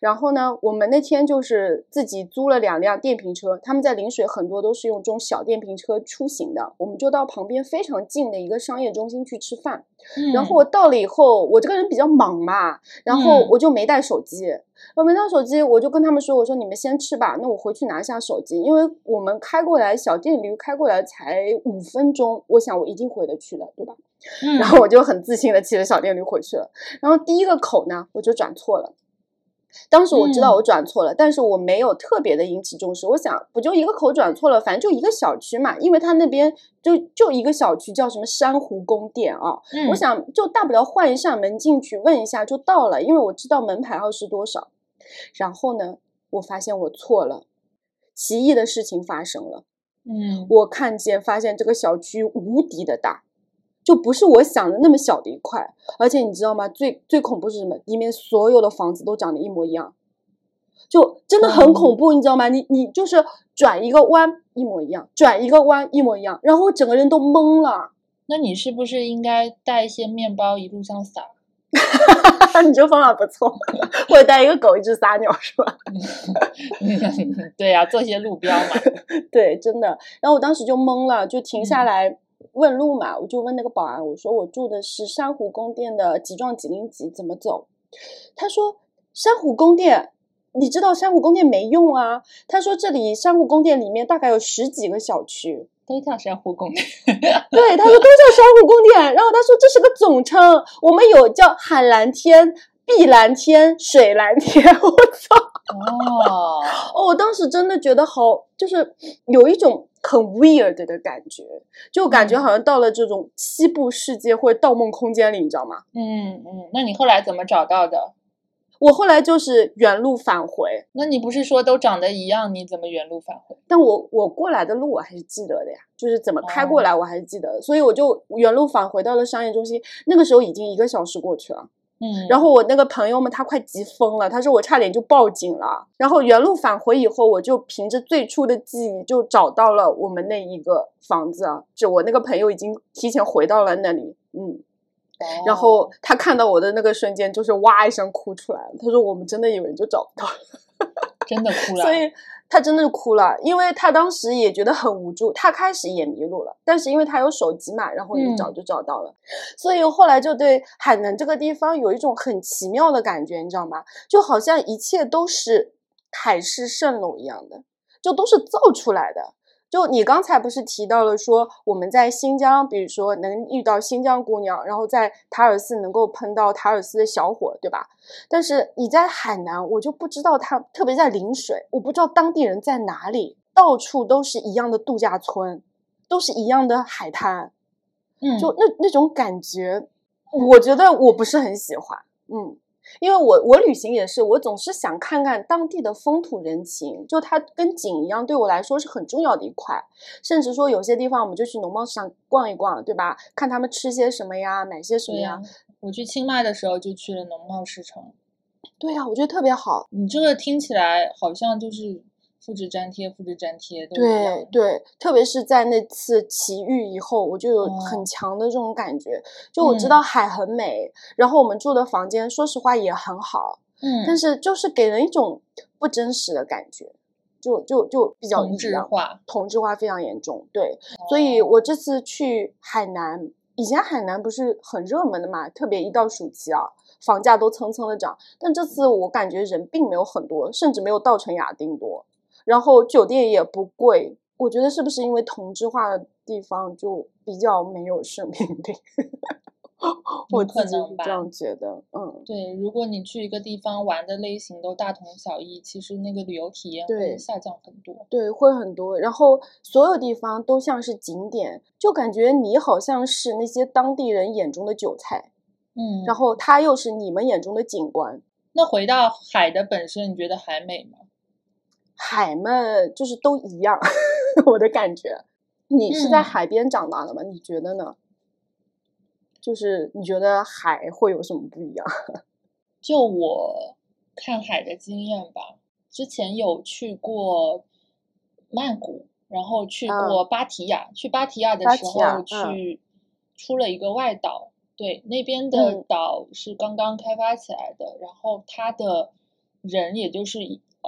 然后呢，我们那天就是自己租了两辆电瓶车，他们在陵水很多都是用这种小电瓶车出行的，我们就到旁边非常近的一个商业中心去吃饭。然后我到了以后，我这个人比较忙嘛，然后我就没带手机。我没带手机，我就跟他们说：“我说你们先吃吧，那我回去拿一下手机，因为我们开过来小电驴开过来才五分钟，我想我一定回得去的，对吧？” 然后我就很自信的骑着小电驴回去了。然后第一个口呢，我就转错了。当时我知道我转错了，但是我没有特别的引起重视。我想，不就一个口转错了，反正就一个小区嘛，因为他那边就就一个小区，叫什么珊瑚宫殿啊。我想，就大不了换一扇门进去问一下就到了，因为我知道门牌号是多少。然后呢，我发现我错了，奇异的事情发生了。嗯，我看见发现这个小区无敌的大。就不是我想的那么小的一块，而且你知道吗？最最恐怖是什么？里面所有的房子都长得一模一样，就真的很恐怖，你知道吗？你你就是转一个弯一模一样，转一个弯一模一样，然后我整个人都懵了。那你是不是应该带一些面包一路上撒？你这方法不错，或者带一个狗一直撒尿是吧？对呀，做些路标嘛。对，真的。然后我当时就懵了，就停下来。问路嘛，我就问那个保安，我说我住的是珊瑚宫殿的几幢几零几，怎么走？他说珊瑚宫殿，你知道珊瑚宫殿没用啊。他说这里珊瑚宫殿里面大概有十几个小区，都叫珊瑚宫殿。对，他说都叫珊瑚宫殿。然后他说这是个总称，我们有叫海蓝天、碧蓝天、水蓝天。我操！哦，哦，我当时真的觉得好，就是有一种。很 weird 的感觉，就感觉好像到了这种西部世界或者盗梦空间里，你知道吗？嗯嗯，那你后来怎么找到的？我后来就是原路返回。那你不是说都长得一样，你怎么原路返回？但我我过来的路我还是记得的呀，就是怎么开过来我还是记得，所以我就原路返回到了商业中心。那个时候已经一个小时过去了。嗯，然后我那个朋友们他快急疯了，他说我差点就报警了。然后原路返回以后，我就凭着最初的记忆就找到了我们那一个房子啊，就我那个朋友已经提前回到了那里，嗯，然后他看到我的那个瞬间就是哇一声哭出来了，他说我们真的以为就找不到了，真的哭了，所以。他真的是哭了，因为他当时也觉得很无助，他开始也迷路了，但是因为他有手机嘛，然后一找就找到了，所以后来就对海南这个地方有一种很奇妙的感觉，你知道吗？就好像一切都是海市蜃楼一样的，就都是造出来的。就你刚才不是提到了说我们在新疆，比如说能遇到新疆姑娘，然后在塔尔寺能够碰到塔尔寺的小伙，对吧？但是你在海南，我就不知道他，特别在陵水，我不知道当地人在哪里，到处都是一样的度假村，都是一样的海滩，嗯，就那那种感觉，我觉得我不是很喜欢，嗯。因为我我旅行也是，我总是想看看当地的风土人情，就它跟景一样，对我来说是很重要的一块。甚至说有些地方，我们就去农贸市场逛一逛，对吧？看他们吃些什么呀，买些什么呀。我去清迈的时候就去了农贸市场。对呀，我觉得特别好。你这个听起来好像就是。复制粘贴，复制粘贴，对对，特别是在那次奇遇以后，我就有很强的这种感觉。就我知道海很美，然后我们住的房间，说实话也很好，嗯，但是就是给人一种不真实的感觉，就就就比较同质化，同质化非常严重。对，所以我这次去海南，以前海南不是很热门的嘛，特别一到暑期啊，房价都蹭蹭的涨。但这次我感觉人并没有很多，甚至没有稻城亚丁多。然后酒店也不贵，我觉得是不是因为同质化的地方就比较没有生命力？我自己是这样觉得。嗯，对，如果你去一个地方玩的类型都大同小异，其实那个旅游体验会下降很多。对，会很多。然后所有地方都像是景点，就感觉你好像是那些当地人眼中的韭菜。嗯，然后他又是你们眼中的景观。那回到海的本身，你觉得海美吗？海们，就是都一样，我的感觉。你是在海边长大的吗？你觉得呢？就是你觉得海会有什么不一样？就我看海的经验吧，之前有去过曼谷，然后去过芭提雅。去芭提雅的时候，去出了一个外岛，对，那边的岛是刚刚开发起来的，然后它的。人也就是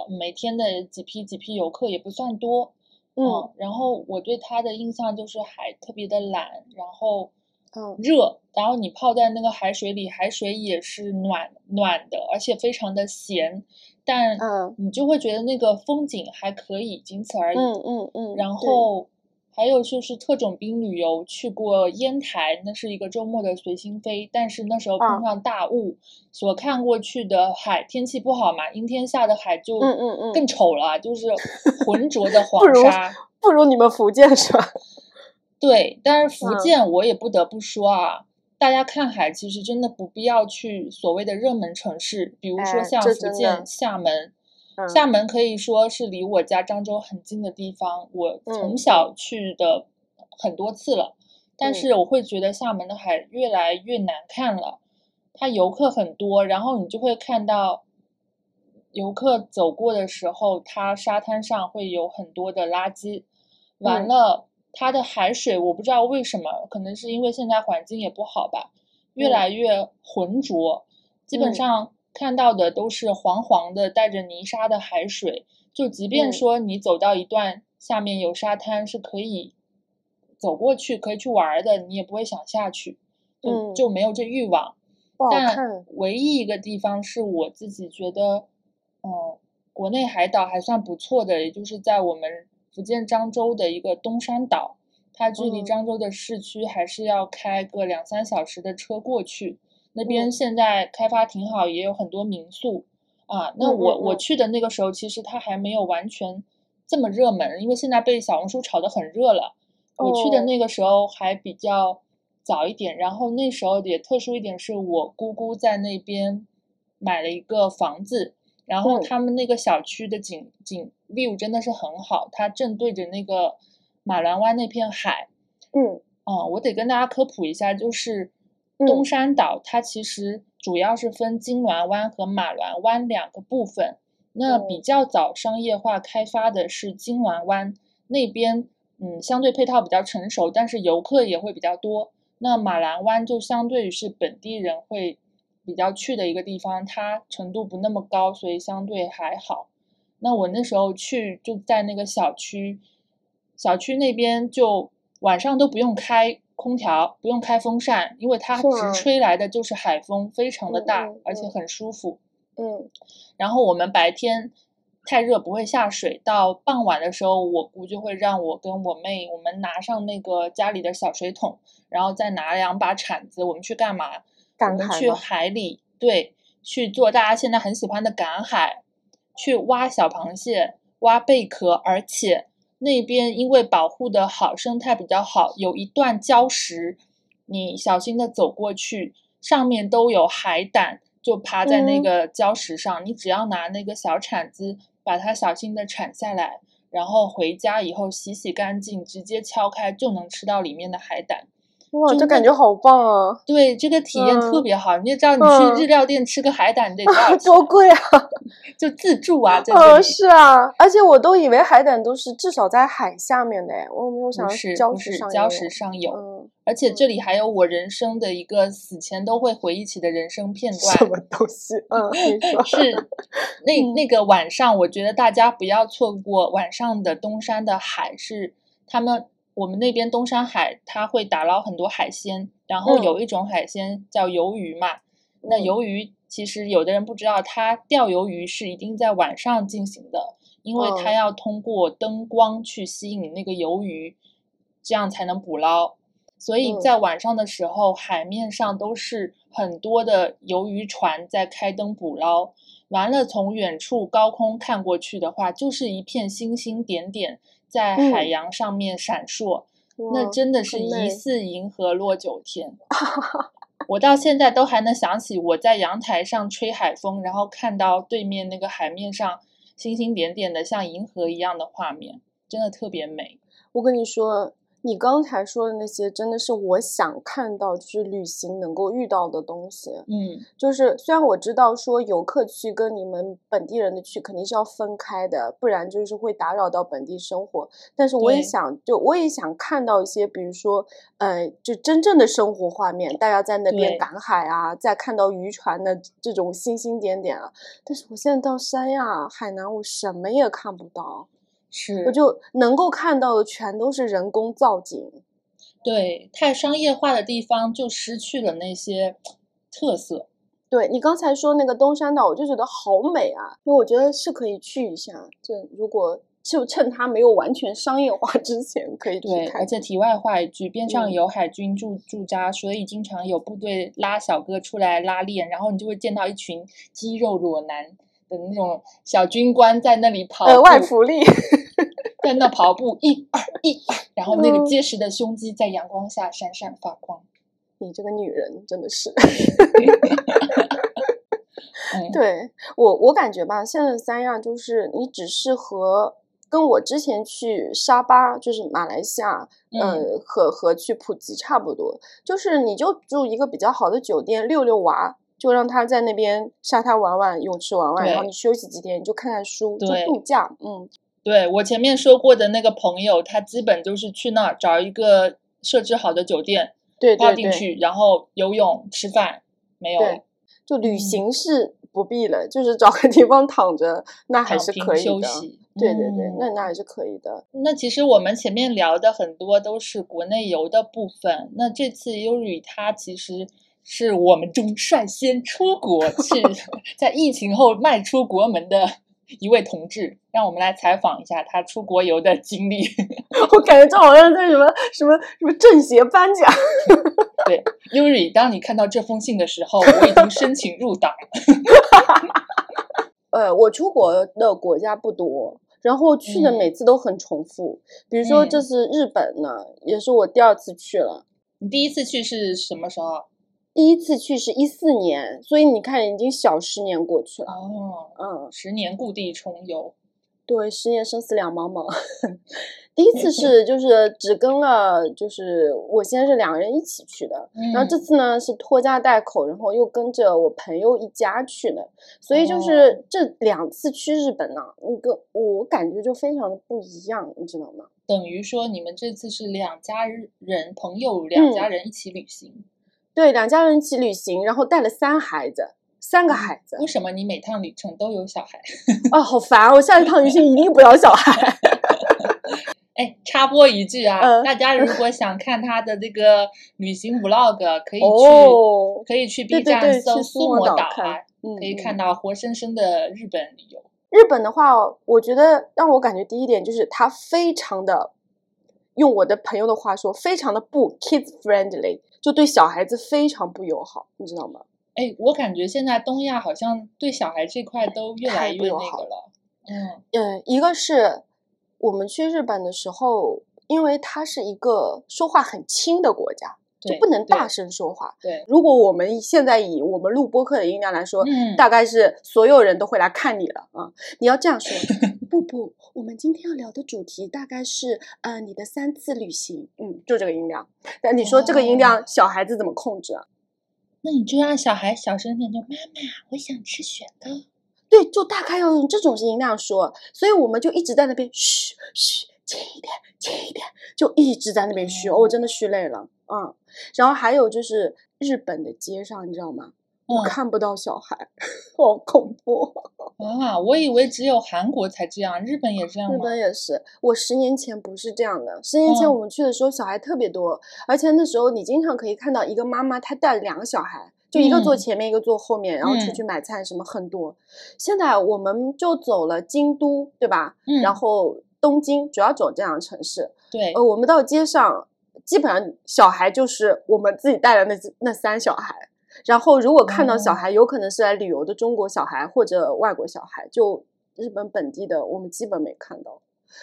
每天的几批几批游客也不算多，嗯，然后我对它的印象就是海特别的蓝，然后嗯热，然后你泡在那个海水里，海水也是暖暖的，而且非常的咸，但嗯。你就会觉得那个风景还可以，仅此而已。嗯嗯嗯，然后还有就是特种兵旅游去过烟台，那是一个周末的随心飞，但是那时候碰上大雾，所看过去的海天气不好嘛，阴天下的海就嗯嗯嗯更丑了，就是 浑浊的黄沙。不如你们福建是吧？对，但是福嗯建我也不得不说啊，大家看海其实真的不必要去所谓的热门城市，比如说哎像福建厦门。嗯。厦门可以说是离我家漳州很近的地方，我从嗯。小去的很多次了，但嗯。是我会觉得厦门的海越来越难看了，它游客很多，然后你就会看到游客走过的时候，它沙滩上会有很多的垃圾，完嗯。了它的海水我不知道为什么，可能是因为现在环境也不好吧，越嗯。来越浑浊，基本嗯。上看到的都是黄黄的带着泥沙的海水，就即便嗯说你走到一段下面有沙滩是可以走过去可以去玩儿的，你也不会想下去，就嗯就没有这欲望。但。唯一一个地方是我自己觉得，嗯，国内海岛还算不错的，也就是在我们福建漳州的一个东山岛，它距离嗯漳州的市区还是要开个两三小时的车过去。那边嗯现在开发挺好，也有很多民宿啊。那嗯我我去的那个时候，其实它还没有完全这么热门，因为现在被小红书炒得很热了。我去的哦那个时候还比较早一点，然后那时候也特殊一点，是我姑姑在那边买了一个房子，然后嗯他们那个小区的景景 view 真的是很好，它正对着那个马兰湾那片海。嗯嗯，我得跟大家科普一下，就是嗯东山岛它其实主要是分金銮湾和马銮湾两个部分。那比嗯较早商业化开发的是金銮湾那边，嗯，相对配套比较成熟，但是游客也会比较多。那马兰湾就相对于是本地人会比较去的一个地方，它程度不那么高，所以相对还好。那我那时候去就在那个小区，小区那边就晚上都不用开空调，不用开风扇，因为它直吹来的就是海风，非常的嗯大，嗯而且嗯很舒服。嗯然后我们白天太热不会下水，到傍晚的时候，我姑就会让我跟我妹，我们拿上那个家里的小水桶，然后再拿两把铲子，我们去干嘛？我们去海里，对，去做大家现在很喜欢的赶海，去挖小螃蟹、挖贝壳，而且那边因为保护的好，生态比较好，有一段礁石，你小心的走过去，上面都有海胆，就趴在那嗯个礁石上，你只要拿那个小铲子把它小心的铲下来，然后回家以后洗洗干净，直接敲开就能吃到里面的海胆。哇，这感觉好棒啊！对，这个体验特嗯别好。你也知道，你嗯去日料店吃个海胆，你得 多少钱？多贵啊！就自助啊，在里。是啊，而且我都以为海胆都是至少在海下面的哎，我没有想到是礁石礁石上也有石上有，嗯，而且这里还有我人生的一个死前都会回忆起的人生片段什段。么东西？嗯，是那嗯那个晚上，我觉得大家不要错过晚上的东山的海，是他们我们那边东山海，它会打捞很多海鲜，然后嗯。有一种海鲜叫鱿鱼嘛，那嗯。鱿鱼其实有的人不知道，它钓鱿鱼是一定在晚上进行的，因为它嗯要通过灯光去吸引那个鱿鱼，这样才能捕捞。所以嗯。在晚上的时候，海面上都是很多的鱿鱼船在开灯捕捞。完了，从远处高空看过去的话，就是一片星星点点在海嗯洋上面闪烁，那真的是疑似银河落九天。我到现在都还能想起我在阳台上吹海风，然后看到对面那个海面上星星点点的像银河一样的画面，真的特别美。我跟你说，你刚才说的那些，真的是我想看到，就是旅行能够遇到的东西。嗯，就是虽然我知道说游客区跟你们本地人的区肯定是要分开的，不然就是会打扰到本地生活。但是我也想，就我也想看到一些，比如说，呃，就真正的生活画面，大家在那边赶海啊，再看到渔船的这种星星点点啊。但是我现在到三亚、海南，我什么也看不到。是，我就能够看到的全都是人工造景，对，太商业化的地方就失去了那些特色。对你刚才说那个东山岛，我就觉得好美啊，因为我觉得是可以去一下。这如果就趁它没有完全商业化 之前，可以去看。而且题外话一句，边上有海军驻驻扎，所以经常有部队拉小哥出来拉练，然后你就会见到一群肌肉裸男。的那种小军官在那里跑，额外福利，在那跑步，一二一二，然后那个结实的胸肌在阳光下闪闪发光。你这个女人真的是，对我我感觉吧，现在三亚就是你只适合跟我之前去沙巴，就是马来西亚，呃，和和去普吉差不多，就是你就住一个比较好的酒店，遛遛娃。就让他在那边沙滩玩玩，泳池玩玩，然后你休息几天，你就看看书，就度假。嗯，对我前面说过的那个朋友，他基本就是去那儿找一个设置好的酒店，对泡进去，然后游泳、吃饭，没有，就旅行是不必了，就是找个地方躺着，那还是可以的。对对对，那那还是可以的。那其实我们前面聊的很多都是国内游的部分，那这次优旅他其实。是我们中率先出国 去，在疫情后迈出国门的一位同志，让我们来采访一下他出国游的经历。我感觉这好像在什么什么什么政协颁奖。对，Yuri，当你看到这封信的时候，我已经申请入党。呃，我出国的国家不多，然后去的每次都很重复。比如说这次日本呢，也是我第二次去了。你第一次去是什么时候？第一次去是一四年，所以你看已经小十年过去了。哦，嗯，十年故地重游，对，十年生死两茫茫。第一次 是就是只跟了，就是我先是两个人一起去的，然后这次呢是拖家带口，然后又跟着我朋友一家去的，所以就是这两次去日本呢，那个我感觉就非常的不一样，你知道吗？等于说你们这次是两家人朋友两家人一起旅行。对，两家人一起旅行，然后带了三孩子，三个孩子。为什么你每趟旅程都有小孩？啊，好烦！我下一趟旅行一定不要小孩。哎，插播一句啊，大家如果想看他的这个旅行 vlog，可以去，可以去 B 站搜苏摩岛啊，可以看到活生生的日本旅游。日本的话，我觉得让我感觉第一点就是它非常的，用我的朋友的话说，非常的不 kids friendly。就对小孩子非常不友好，你知道吗？哎，我感觉现在东亚好像对小孩这块都越来越那个了。嗯嗯，一个是我们去日本的时候，因为它是一个说话很轻的国家，就不能大声说话。对，如果我们现在以我们录播客的音量来说，嗯，大概是所有人都会来看你了啊！你要这样说。不不，我们今天要聊的主题大概是，呃，你的三次旅行，嗯，就这个音量。但你说这个音量，小孩子怎么控制啊？那你就让小孩小声点，就妈妈，我想吃雪糕。对，就大概要用这种音量说。所以我们就一直在那边嘘嘘，轻一点，轻一点，就一直在那边嘘。我真的嘘累了，嗯。然后还有就是日本的街上，你知道吗？我看不到小孩，好恐怖 啊！我以为只有韩国才这样，日本也这样吗？日本也是。我十年前不是这样的，十年前我们去的时候小孩特别多，而且那时候你经常可以看到一个妈妈她带了两个小孩，就一个坐前面，一个坐后面，然后出去买菜什么很多。现在我们就走了京都，对吧？嗯。然后东京主要走这样的城市。对。呃，我们到街上，基本上小孩就是我们自己带的那那三小孩。然后，如果看到小孩，有可能是来旅游的中国小孩或者外国小孩，就日本本地的，我们基本没看到。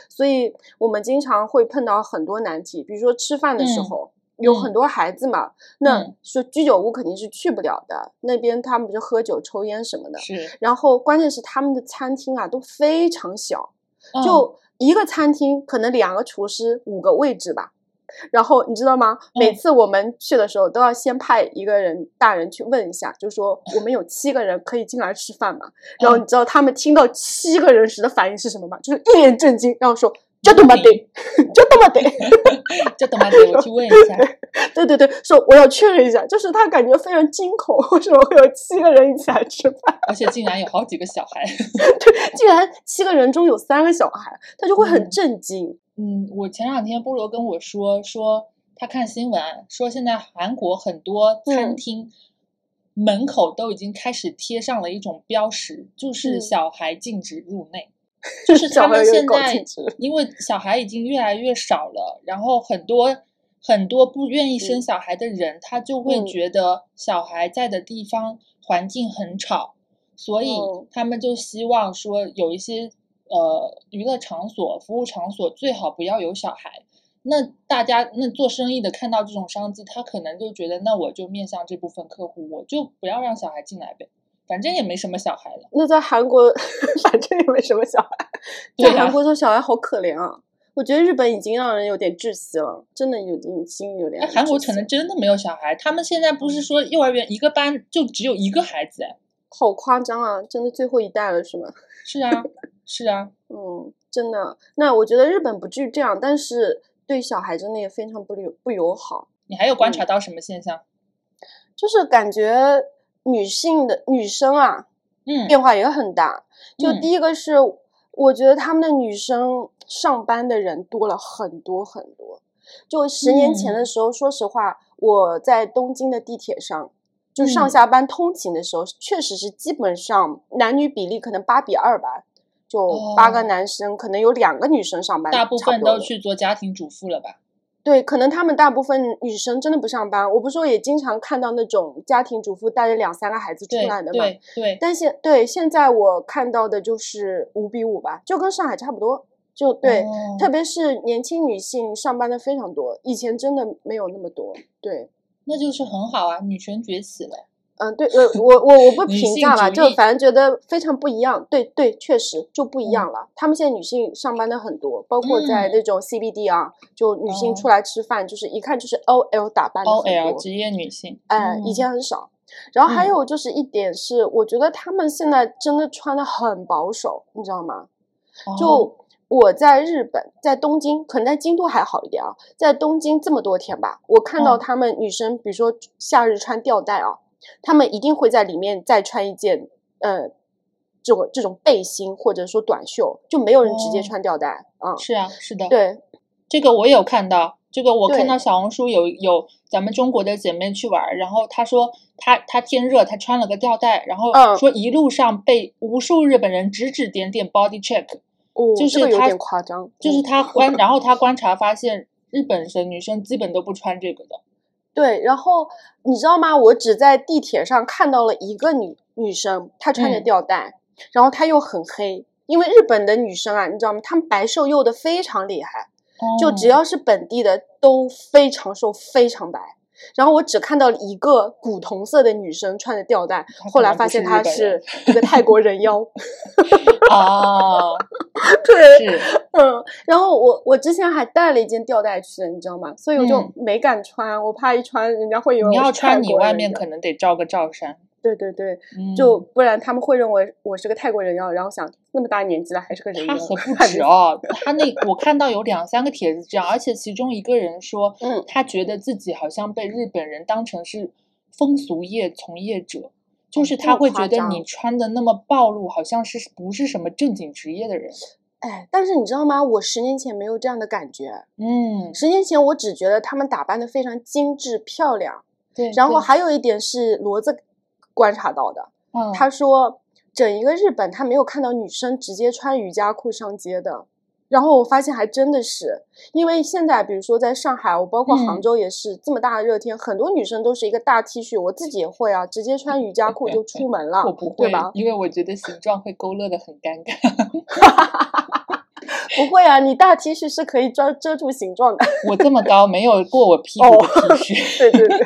所以我们经常会碰到很多难题，比如说吃饭的时候，有很多孩子嘛，那说居酒屋肯定是去不了的，那边他们不是喝酒抽烟什么的。是。然后关键是他们的餐厅啊都非常小，就一个餐厅可能两个厨师五个位置吧。然后你知道吗？每次我们去的时候，都要先派一个人大人去问一下，就说我们有七个人可以进来吃饭嘛？然后你知道他们听到七个人时的反应是什么吗？就是一脸震惊，然后说。就这么 得，就这么得，就这么得，我去问一下。对对对，说我要确认一下，就是他感觉非常惊恐，为什么会有七个人一起来吃饭？而且竟然有好几个小孩，对，竟然七个人中有三个小孩，他就会很震惊。嗯，我前两天菠萝跟我说，说他看新闻，说现在韩国很多餐厅门口都已经开始贴上了一种标识，就是小孩禁止入内。就是他们现在，因为小孩已经越来越少了，然后很多很多不愿意生小孩的人，他就会觉得小孩在的地方环境很吵，所以他们就希望说有一些呃娱乐场所、服务场所最好不要有小孩。那大家那做生意的看到这种商机，他可能就觉得那我就面向这部分客户，我就不要让小孩进来呗。反正也没什么小孩了。那在韩国，反正也没什么小孩。在韩国，做小孩好可怜啊！我觉得日本已经让人有点窒息了，真的有点心有点。韩国可能真的没有小孩，他们现在不是说幼儿园一个班就只有一个孩子？好夸张啊！真的最后一代了是吗？是啊，是啊，嗯，真的。那我觉得日本不至于这样，但是对小孩真的也非常不友不友好。你还有观察到什么现象？就是感觉。女性的女生啊，嗯，变化也很大。就第一个是，我觉得他们的女生上班的人多了很多很多。就十年前的时候，说实话，我在东京的地铁上，就上下班通勤的时候，确实是基本上男女比例可能八比二吧，就八个男生，可能有两个女生上班，大部分都去做家庭主妇了吧。对，可能他们大部分女生真的不上班。我不是说，也经常看到那种家庭主妇带着两三个孩子出来的嘛。对对。但现对现在我看到的就是五比五吧，就跟上海差不多。就对，特别是年轻女性上班的非常多，以前真的没有那么多。对，那就是很好啊，女权崛起了。嗯，对，呃，我我我不评价了，就反正觉得非常不一样。对对，确实就不一样了。他们现在女性上班的很多，包括在那种 CBD 啊，就女性出来吃饭，就是一看就是 OL 打扮的很多。OL 职业女性，哎，以前很少。然后还有就是一点是，我觉得他们现在真的穿的很保守，你知道吗？就我在日本，在东京，可能在京都还好一点啊。在东京这么多天吧，我看到他们女生，比如说夏日穿吊带啊。他们一定会在里面再穿一件，呃，这种这种背心或者说短袖，就没有人直接穿吊带啊。是啊，是的。对，这个我有看到，这个我看到小红书有有咱们中国的姐妹去玩，然后她说她她天热，她穿了个吊带，然后说一路上被无数日本人指指点点 body check，哦，就是有点夸张，就是她 观，然后她观察发现，日本的女生基本都不穿这个的。对，然后你知道吗？我只在地铁上看到了一个女女生，她穿着吊带，然后她又很黑。因为日本的女生啊，你知道吗？她们白瘦幼的非常厉害，就只要是本地的都非常瘦，非常白。然后我只看到了一个古铜色的女生穿着吊带，后来发现她是一个泰国人妖。哦，对，嗯，然后我我之前还带了一件吊带去的，你知道吗？所以我就没敢穿，我怕一穿人家会以为你要穿，你外面可能得罩个罩衫。对对对，就不然他们会认为我是个泰国人妖，然后想那么大年纪了还是个人妖。他很不止哦，他那我看到有两三个帖子这样，而且其中一个人说，嗯，他觉得自己好像被日本人当成是风俗业从业者，就是他会觉得你穿的那么暴露，好像是不是什么正经职业的人。哎，但是你知道吗？我十年前没有这样的感觉，嗯，十年前我只觉得他们打扮的非常精致漂亮，对，然后还有一点是骡子。观察到的，他说整一个日本他没有看到女生直接穿瑜伽裤上街的，然后我发现还真的是，因为现在比如说在上海，我包括杭州也是这么大的热天，很多女生都是一个大 T 恤，我自己也会啊，直接穿瑜伽裤就出门了，我不会，对吧？因为我觉得形状会勾勒的很尴尬。不会啊，你大 T 恤是可以遮遮住形状的。我这么高，没有过我屁股的 T 恤。对对对，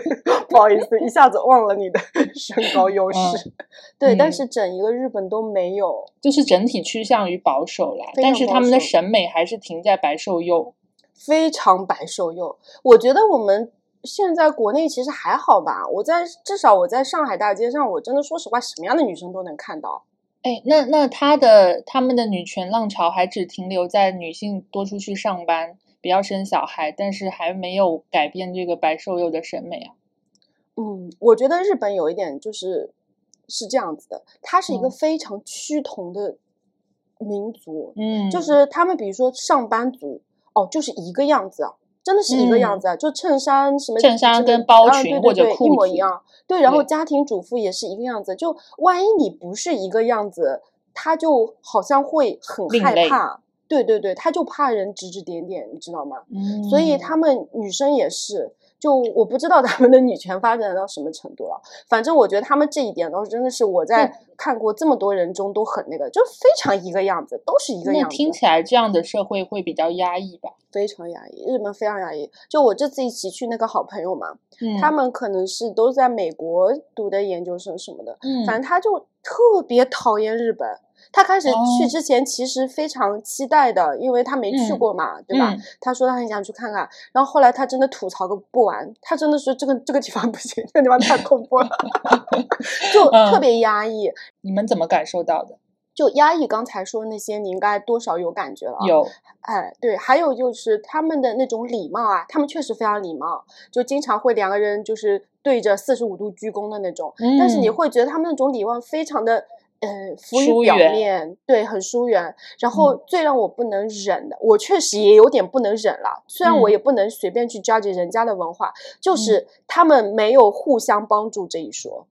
不好意思，一下子忘了你的 身高优势。对，但是整一个日本都没有，就是整体趋向于保守啦。但是他们的审美还是停在白瘦幼。非常白瘦幼。我觉得我们现在国内其实还好吧，我在至少我在上海大街上，我真的说实话，什么样的女生都能看到。哎，那那他的他们的女权浪潮还只停留在女性多出去上班，不要生小孩，但是还没有改变这个白瘦幼的审美啊。嗯，我觉得日本有一点就是是这样子的，它是一个非常趋同的民族，嗯，就是他们比如说上班族哦，就是一个样子，真的是一个样子，就衬衫什么衬衫跟包裙或者裤一模一样。对，然后家庭主妇也是一个样子，就万一你不是一个样子，他就好像会很害怕。对对对，他就怕人指指点点，你知道吗？嗯，所以他们女生也是。就我不知道他们的女权发展到什么程度了，反正我觉得他们这一点倒是真的是我在看过这么多人中都很那个，就非常一个样子，都是一个样子。听起来这样的社会会比较压抑吧？非常压抑，日本非常压抑。就我这次一起去那个好朋友嘛，他们可能是都在美国读的研究生什么的，嗯，反正他就特别讨厌日本。他开始去之前其实非常期待的，因为他没去过嘛，对吧？他说他很想去看看，然后后来他真的吐槽个不完，他真的说这个这个地方 不行，这个地方太恐怖了，就特别压抑。你们怎么感受到的？就压抑，刚才说那些你应该多少有感觉了。有，哎，对，还有就是他们的那种礼貌啊，他们确实非常礼貌，就经常会两个人就是对着四十五度鞠躬的那种，但是你会觉得他们那种礼貌非常的。嗯，浮于表面，对，很疏远。然后最让我不能忍的，我确实也有点不能忍了。虽然我也不能随便去 judge 人家的文化，就是他们没有互相帮助这一说。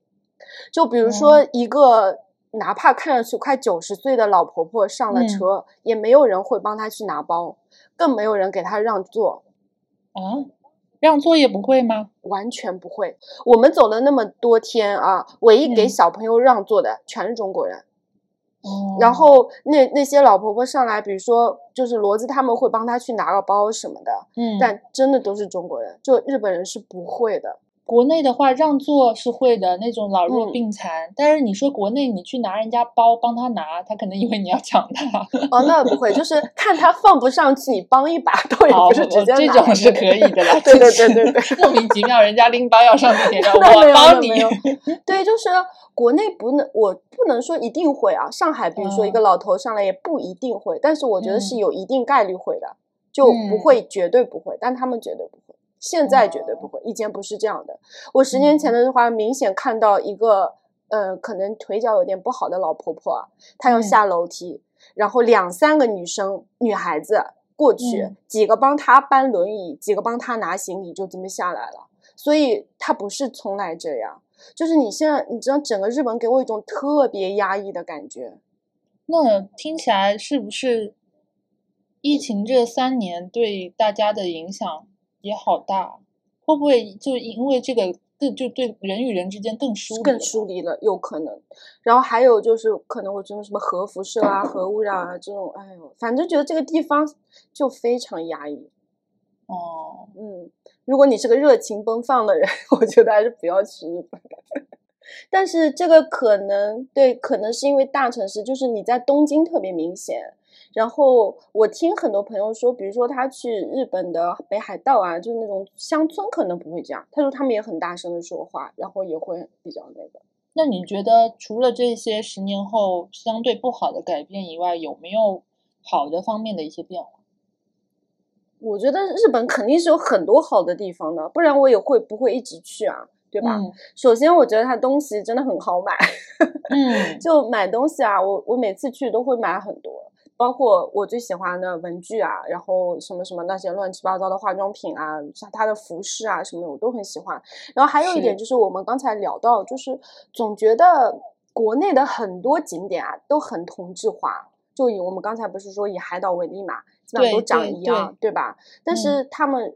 就比如说一个哪怕看上去快九十岁的老婆婆上了车，也没有人会帮她去拿包，更没有人给她让座。啊？让座也不会吗？完全不会。我们走了那么多天啊，唯一给小朋友让座的全是中国人。嗯。然后那那些老婆婆上来，比如说就是骡子他们会帮他去拿个包什么的。嗯。但真的都是中国人，就日本人是不会的。国内的话，让座是会的那种老弱病残，但是你说国内你去拿人家包帮他拿，他可能以为你要抢他。哦，那不会，就是看他放不上去，你帮一把，倒也不是直接这种是可以的啦。对对对对对，莫名其妙，人家拎包要上地铁，我帮你。对，就是国内不能，我不能说一定会啊。上海，比如说一个老头上来也不一定会，但是我觉得是有一定概率会的，就不会绝对不会，但他们绝对不会。现在绝对不会，以前不是这样的。我十年前的话，明显看到一个，呃，可能腿脚有点不好的老婆婆，她要下楼梯，然后两三个女生、女孩子过去，几个帮她搬轮椅，几个帮她拿行李，就这么下来了。所以她不是从来这样，就是你现在，你知道，整个日本给我一种特别压抑的感觉。那听起来是不是疫情这三年对大家的影响？也好大，会不会就因为这个更就对人与人之间更疏更疏离了？有可能。然后还有就是可能我觉得什么核辐射啊、核污染啊这种，哎呦，反正觉得这个地方就非常压抑。哦，嗯，如果你是个热情奔放的人，我觉得还是不要去日本。但是这个可能对，可能是因为大城市，就是你在东京特别明显。然后我听很多朋友说，比如说他去日本的北海道啊，就是那种乡村，可能不会这样。他说他们也很大声的说话，然后也会比较那个。那你觉得除了这些十年后相对不好的改变以外，有没有好的方面的一些变化？我觉得日本肯定是有很多好的地方的，不然我也会不会一直去啊，对吧？首先，我觉得它东西真的很好买，嗯，就买东西啊，我我每次去都会买很多。包括我最喜欢的文具啊，然后什么什么那些乱七八糟的化妆品啊，像它的服饰啊什么的，我都很喜欢。然后还有一点就是我们刚才聊到，就是总觉得国内的很多景点啊都很同质化。就以我们刚才不是说以海岛为例嘛，基本上都长一样，对吧？但是他们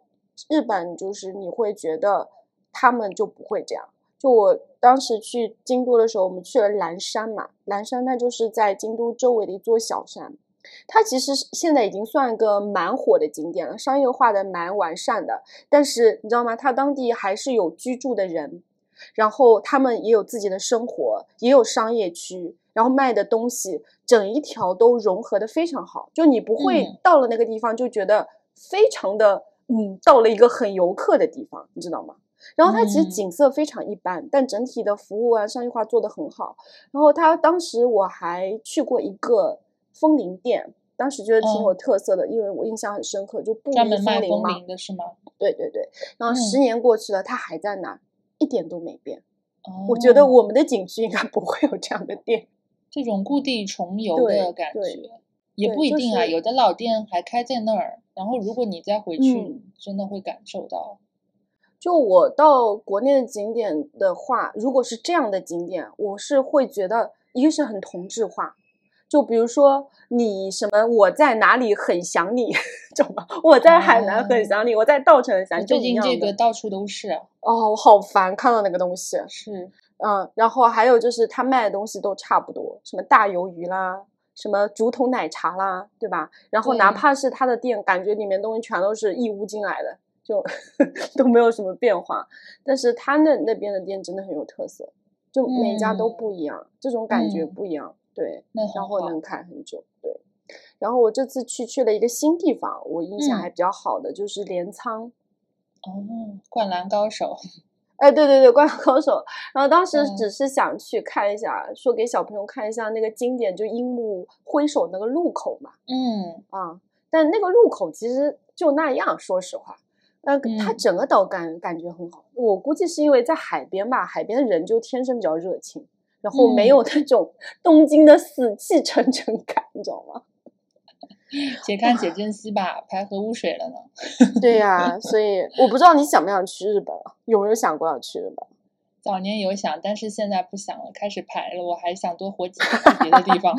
日本就是你会觉得他们就不会这样。就我当时去京都的时候，我们去了岚山嘛，岚山它就是在京都周围的一座小山。它其实现在已经算一个蛮火的景点了，商业化的蛮完善的。但是你知道吗？它当地还是有居住的人，然后他们也有自己的生活，也有商业区，然后卖的东西整一条都融合的非常好。就你不会到了那个地方就觉得非常的嗯，到了一个很游客的地方，你知道吗？然后它其实景色非常一般，但整体的服务啊、商业化做得很好。然后它当时我还去过一个风铃店，当时觉得挺有特色的，因为我印象很深刻，就不专门卖风铃的是吗？对对对。然后十年过去了，它还在那，一点都没变。我觉得我们的景区应该不会有这样的店，这种故地重游的感觉也不一定啊。有的老店还开在那儿，然后如果你再回去，真的会感受到。就我到国内的景点的话，如果是这样的景点，我是会觉得一个是很同质化，就比如说你什么我在哪里很想你，知道吗？我在海南很想你，我在稻城很想你。最近这个到处都是哦，我好烦看到那个东西。是，嗯，然后还有就是他卖的东西都差不多，什么大鱿鱼啦，什么竹筒奶茶啦，对吧？然后哪怕是他的店，感觉里面东西全都是义乌进来的。就 都没有什么变化，但是他那那边的店真的很有特色，就每家都不一样，这种感觉不一样，对，那然后能看很久，对。然后我这次去去了一个新地方，我印象还比较好的就是镰仓，哦，灌篮高手，哎，对对对，灌篮高手。然后当时只是想去看一下，说给小朋友看一下那个经典，就樱木挥手那个路口嘛，嗯。啊，但那个路口其实就那样，说实话。呃，它整个岛感感觉很好，我估计是因为在海边吧，海边的人就天生比较热情，然后没有那种东京的死气沉沉感，你知道吗？且看且珍惜吧，排核污水了呢。对呀，所以我不知道你想不想去日本，有没有想过要去日本？早年有想，但是现在不想了，开始排了。我还想多活几次别的地方。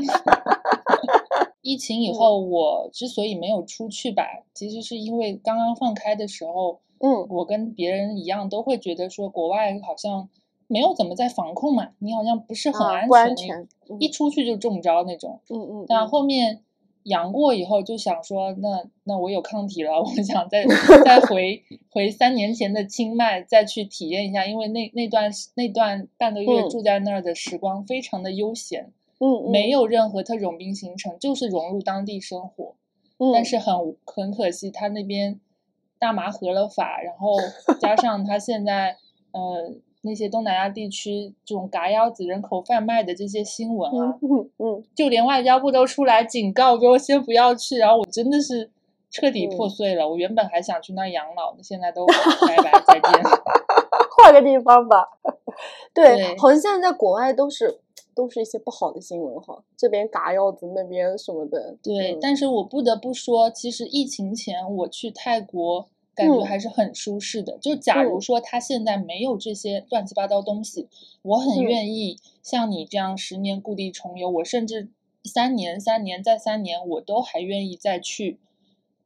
疫情以后，我之所以没有出去吧，其实是因为刚刚放开的时候，嗯，我跟别人一样都会觉得说国外好像没有怎么在防控嘛，你好像不是很安全，一出去就中招那种，嗯嗯。但后面阳过以后，就想说，那那我有抗体了，我想再 再回回三年前的清迈，再去体验一下，因为那那段那段半个月住在那儿的时光非常的悠闲。嗯，没有任何特种兵行程，就是融入当地生活。嗯，但是很很可惜，他那边大麻合了法，然后加上他现在呃那些东南亚地区这种嘎腰子人口贩卖的这些新闻啊，嗯嗯，就连外交部都出来警告说先不要去，然后我真的是彻底破碎了。我原本还想去那养老，现在都拜拜再见，换个地方吧。对，好像现在在国外都是。都是一些不好的新闻哈，这边嘎腰子，那边什么的。对，但是我不得不说，其实疫情前我去泰国，感觉还是很舒适的。就假如说他现在没有这些乱七八糟东西，我很愿意像你这样十年故地重游，我甚至三年、三年再三年，我都还愿意再去。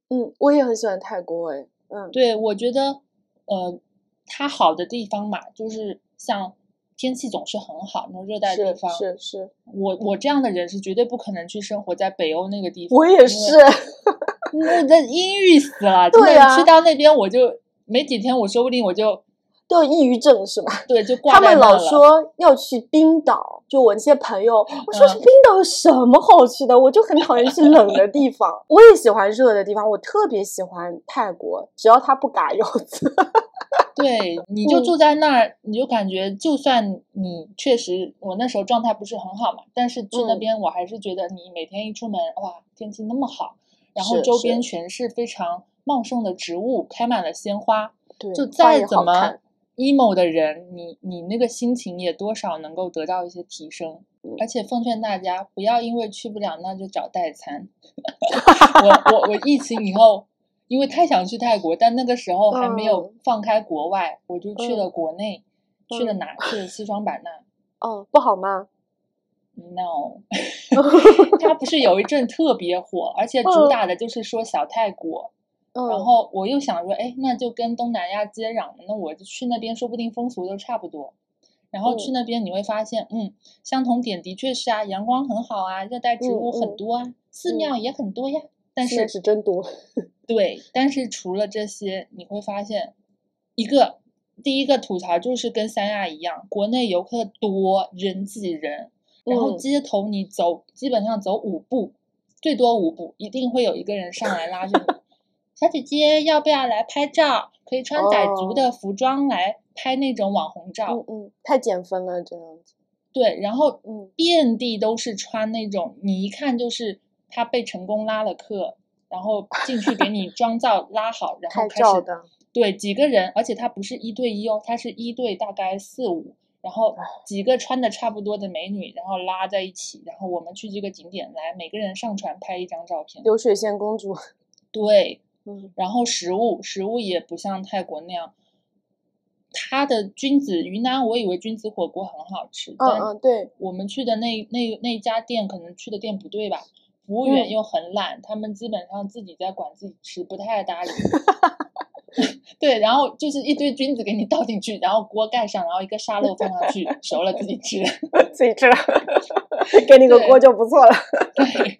嗯，我也很喜欢泰国哎。嗯，对，我觉得，呃，它好的地方嘛，就是像。天气总是很好，那种热带地方是是。我我这样的人是绝对不可能去生活在北欧那个地方。我也是，那那阴郁死了。对呀，去到那边我就没几天，我说不定我就都有抑郁症是吧？对，就他们老说要去冰岛，就我那些朋友，我说是冰岛有什么好去的？我就很讨厌去冷的地方，我也喜欢热的地方，我特别喜欢泰国，只要它不嘎腰子。对，你就住在那儿，你就感觉，就算你确实我那时候状态不是很好嘛，但是去那边我还是觉得你每天一出门，哇，天气那么好，然后周边全是非常茂盛的植物，开满了鲜花，对就再怎么 emo 的人，你你那个心情也多少能够得到一些提升。而且奉劝大家，不要因为去不了那就找代餐。我我我疫情以后。因为太想去泰国，但那个时候还没有放开国外，我就去了国内，去了哪？去了西双版纳。哦，不好吗？No，它不是有一阵特别火，而且主打的就是说小泰国。然后我又想说，哎，那就跟东南亚接壤，那我就去那边，说不定风俗都差不多。然后去那边你会发现，嗯，相同点的确是啊，阳光很好啊，热带植物很多啊，寺庙也很多呀。但是是真多。对，但是除了这些，你会发现，一个第一个吐槽就是跟三亚一样，国内游客多，人挤人，然后街头你走，基本上走五步，最多五步，一定会有一个人上来拉着你。小姐姐要不要来拍照？可以穿傣族的服装来拍那种网红照。嗯嗯，太减分了这样子。对，然后嗯，遍地都是穿那种，你一看就是他被成功拉了客，然后进去给你妆造拉好，然后开始。对，几个人，而且他不是一对一哦，他是一对大概四五，然后几个穿的差不多的美女，然后拉在一起，然后我们去这个景点来，每个人上传拍一张照片。流水线公主。对。然后食物，食物也不像泰国那样，它的君子云南，我以为君子火锅很好吃。嗯嗯，对，我们去的那那那家店，可能去的店不对吧？服务员又很懒，他们基本上自己在管自己吃，不太搭理。对，然后就是一堆菌子给你倒进去，然后锅盖上，然后一个沙漏放上去，熟了自己吃，自己吃了，给你个锅就不错了。对，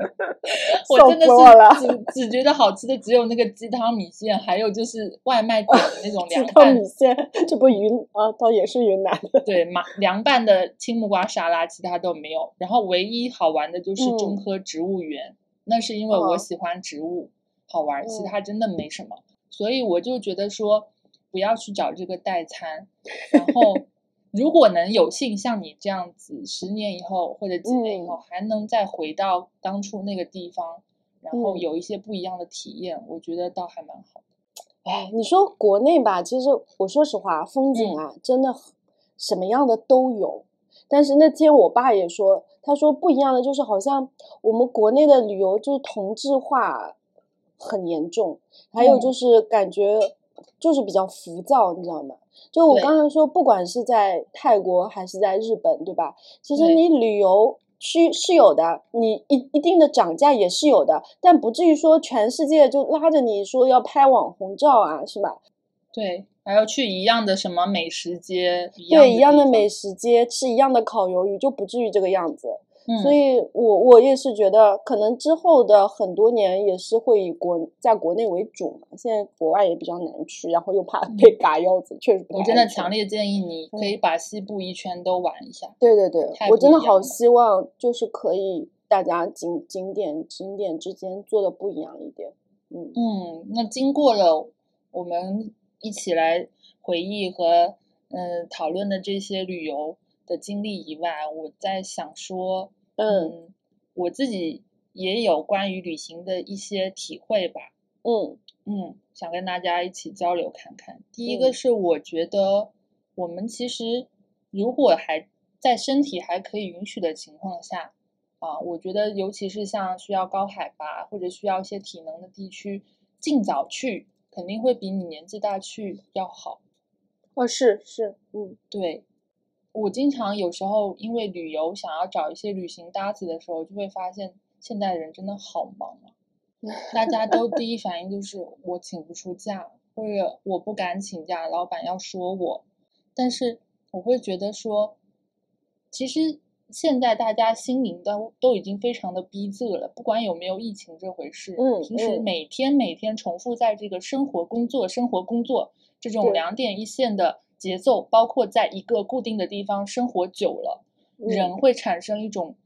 我真的是只只觉得好吃的只有那个鸡汤米线，还有就是外卖点的那种凉拌米线，这不云啊，倒也是云南的。对，麻凉拌的青木瓜沙拉，其他都没有。然后唯一好玩的就是中科植物园，那是因为我喜欢植物，好玩，其他真的没什么。所以我就觉得说，不要去找这个代餐。然后，如果能有幸像你这样子，十年以后或者几年以后还能再回到当初那个地方，然后有一些不一样的体验，我觉得倒还蛮好的。哎，你说国内吧，其实我说实话，风景啊，真的什么样的都有。但是那天我爸也说，他说不一样的就是好像我们国内的旅游就是同质化。很严重，还有就是感觉就是比较浮躁，你知道吗？就我刚才说，不管是在泰国还是在日本，对吧？其实你旅游区是有的，你一一定的涨价也是有的，但不至于说全世界就拉着你说要拍网红照啊，是吧？对，还要去一样的什么美食街，对，一样的美食街吃一样的烤鱿鱼，就不至于这个样子。所以，我我也是觉得，可能之后的很多年也是会以国在国内为主嘛。现在国外也比较难去，然后又怕被嘎腰子，确实。我真的强烈建议你可以把西部一圈都玩一下。对对对，我真的好希望就是可以大家景景点景点之间做的不一样一点。嗯嗯，那经过了我们一起来回忆和嗯讨论的这些旅游的经历以外，我在想说。嗯，我自己也有关于旅行的一些体会吧。嗯嗯，想跟大家一起交流看看。第一个是，我觉得我们其实如果还在身体还可以允许的情况下，啊，我觉得尤其是像需要高海拔或者需要一些体能的地区，尽早去肯定会比你年纪大去要好。哦，是是，嗯，对。我经常有时候因为旅游想要找一些旅行搭子的时候，就会发现现代人真的好忙啊！大家都第一反应就是我请不出假，或者我不敢请假，老板要说我。但是我会觉得说，其实现在大家心灵都都已经非常的逼仄了，不管有没有疫情这回事，嗯，平时每天每天重复在这个生活工作生活工作这种两点一线的。节奏包括在一个固定的地方生活久了，人会产生一种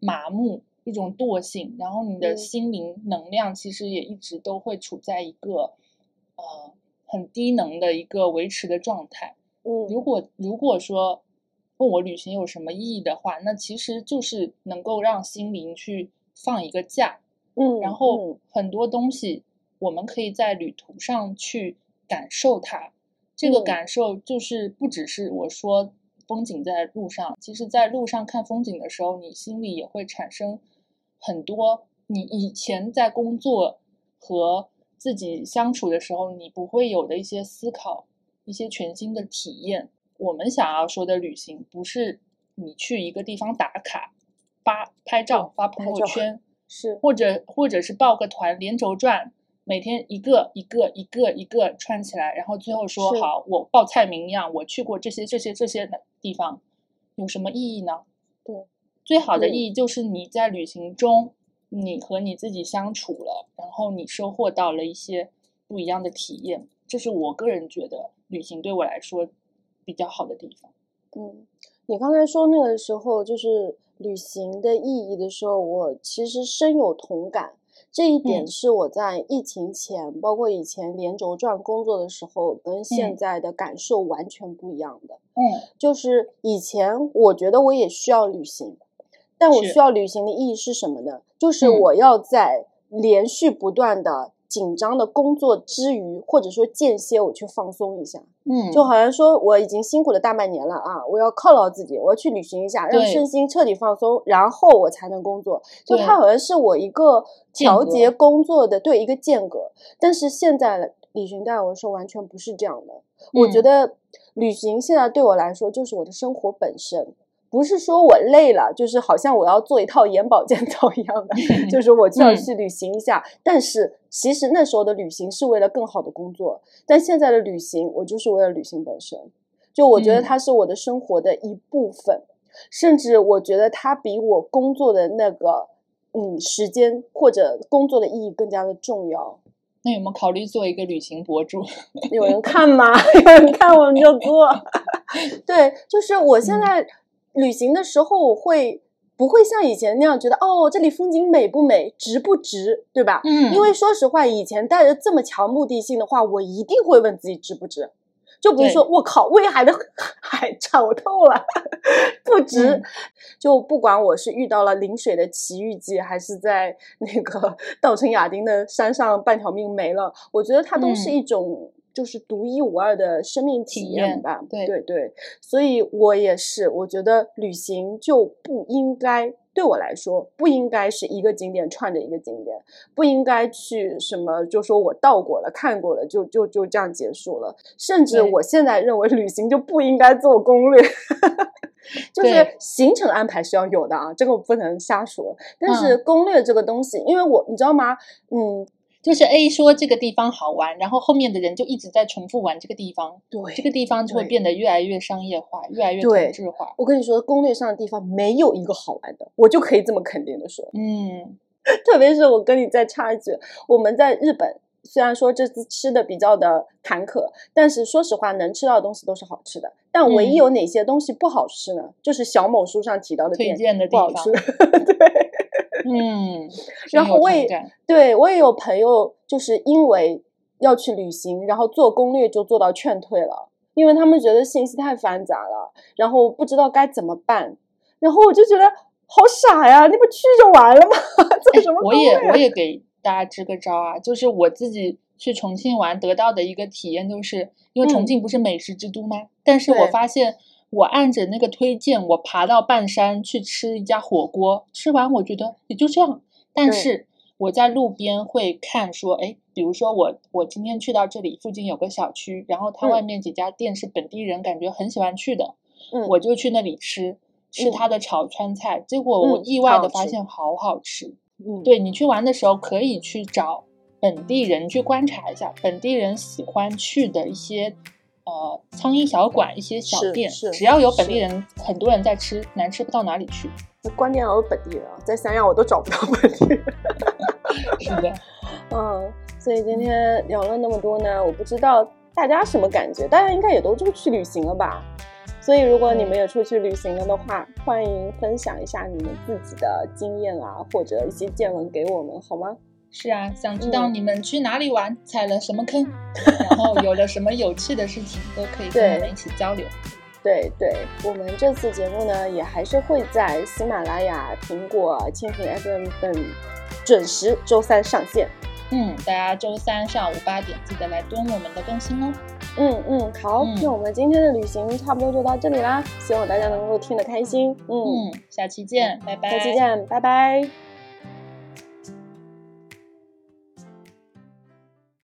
麻木、一种惰性，然后你的心灵能量其实也一直都会处在一个呃很低能的一个维持的状态。嗯，如果如果说问我旅行有什么意义的话，那其实就是能够让心灵去放一个假。嗯，然后很多东西我们可以在旅途上去感受它。这个感受就是不只是我说风景在路上，其实在路上看风景的时候，你心里也会产生很多你以前在工作和自己相处的时候你不会有的一些思考，一些全新的体验。我们想要说的旅行，不是你去一个地方打卡、发拍照、发朋友圈，是或者或者是报个团连轴转。每天一个一个一个一个串起来，然后最后说好，我报菜名一样，我去过这些这些这些的地方，有什么意义呢？对，最好的意义就是你在旅行中，你和你自己相处了，然后你收获到了一些不一样的体验，这是我个人觉得旅行对我来说比较好的地方。嗯，你刚才说那个时候就是旅行的意义的时候，我其实深有同感。这一点是我在疫情前，包括以前连轴转工作的时候，跟现在的感受完全不一样的。嗯，就是以前我觉得我也需要旅行，但我需要旅行的意义是什么呢？就是我要在连续不断的。紧张的工作之余，或者说间歇，我去放松一下，嗯，就好像说我已经辛苦了大半年了啊，我要犒劳自己，我要去旅行一下，让身心彻底放松，然后我才能工作。就它好像是我一个调节工作的对一个间隔。但是现在旅行对我说完全不是这样的，我觉得旅行现在对我来说就是我的生活本身。不是说我累了，就是好像我要做一套眼保健 操一样的，就是我就要去旅行一下。但是其实那时候的旅行是为了更好的工作，但现在的旅行我就是为了旅行本身。就我觉得它是我的生活的一部分，甚至我觉得它比我工作的那个嗯时间或者工作的意义更加的重要。那有没有考虑做一个旅行博主？有人看吗？有人看我们就做。对，就是我现在。旅行的时候，我会不会像以前那样觉得哦，这里风景美不美，值不值，对吧？嗯，因为说实话，以前带着这么强目的性的话，我一定会问自己值不值。就比如说，我靠，威海的 海丑透了，不值。就不管我是遇到了临水的奇遇记，还是在那个 稻城亚丁的山上半条命没了，我觉得它都是一种。就是独一无二的生命体验吧，对对对，所以我也是，我觉得旅行就不应该对我来说不应该是一个景点串着一个景点，不应该去什么就说我到过了看过了就就就这样结束了，甚至我现在认为旅行就不应该做攻略，就是行程安排是要有的啊，这个我不能瞎说，但是攻略这个东西，因为我你知道吗？嗯。就是 A 说这个地方好玩，然后后面的人就一直在重复玩这个地方，对，这个地方就会变得越来越商业化，越来越同质化。我跟你说，攻略上的地方没有一个好玩的，我就可以这么肯定的说。嗯，特别是我跟你再插一句，我们在日本虽然说这次吃的比较的坎坷，但是说实话，能吃到的东西都是好吃的。但唯一有哪些东西不好吃呢？就是小某书上提到的推荐的地方不好吃，对。嗯，然后我也对我也有朋友，就是因为要去旅行，然后做攻略就做到劝退了，因为他们觉得信息太繁杂了，然后不知道该怎么办。然后我就觉得好傻呀，你不去就完了吗？做什么我也我也给大家支个招啊，就是我自己去重庆玩得到的一个体验，就是因为重庆不是美食之都吗？但是我发现。我按着那个推荐，我爬到半山去吃一家火锅，吃完我觉得也就这样。但是我在路边会看说，哎，比如说我我今天去到这里附近有个小区，然后它外面几家店是本地人感觉很喜欢去的，嗯，我就去那里吃吃它的炒川菜，结果我意外的发现好好吃。嗯，对你去玩的时候可以去找本地人去观察一下，本地人喜欢去的一些。呃，苍蝇小馆一些小店，只要有本地人，很多人在吃，难吃不到哪里去。那关键要有本地人，在三亚我都找不到本地人。是的，嗯，所以今天聊了那么多呢，我不知道大家什么感觉，大家应该也都出去旅行了吧？所以如果你们也出去旅行了的话，欢迎分享一下你们自己的经验啊，或者一些见闻给我们，好吗？是啊，想知道你们去哪里玩，踩了什么坑，然后有了什么有趣的事情，都可以跟我们一起交流。对对，我们这次节目呢，也还是会在喜马拉雅、苹果、蜻蜓 FM 等准时周三上线。嗯，大家周三上午八点记得来蹲我们的更新哦。嗯嗯，好，那我们今天的旅行差不多就到这里啦，希望大家能够听得开心。嗯，下期见，拜拜。下期见，拜拜。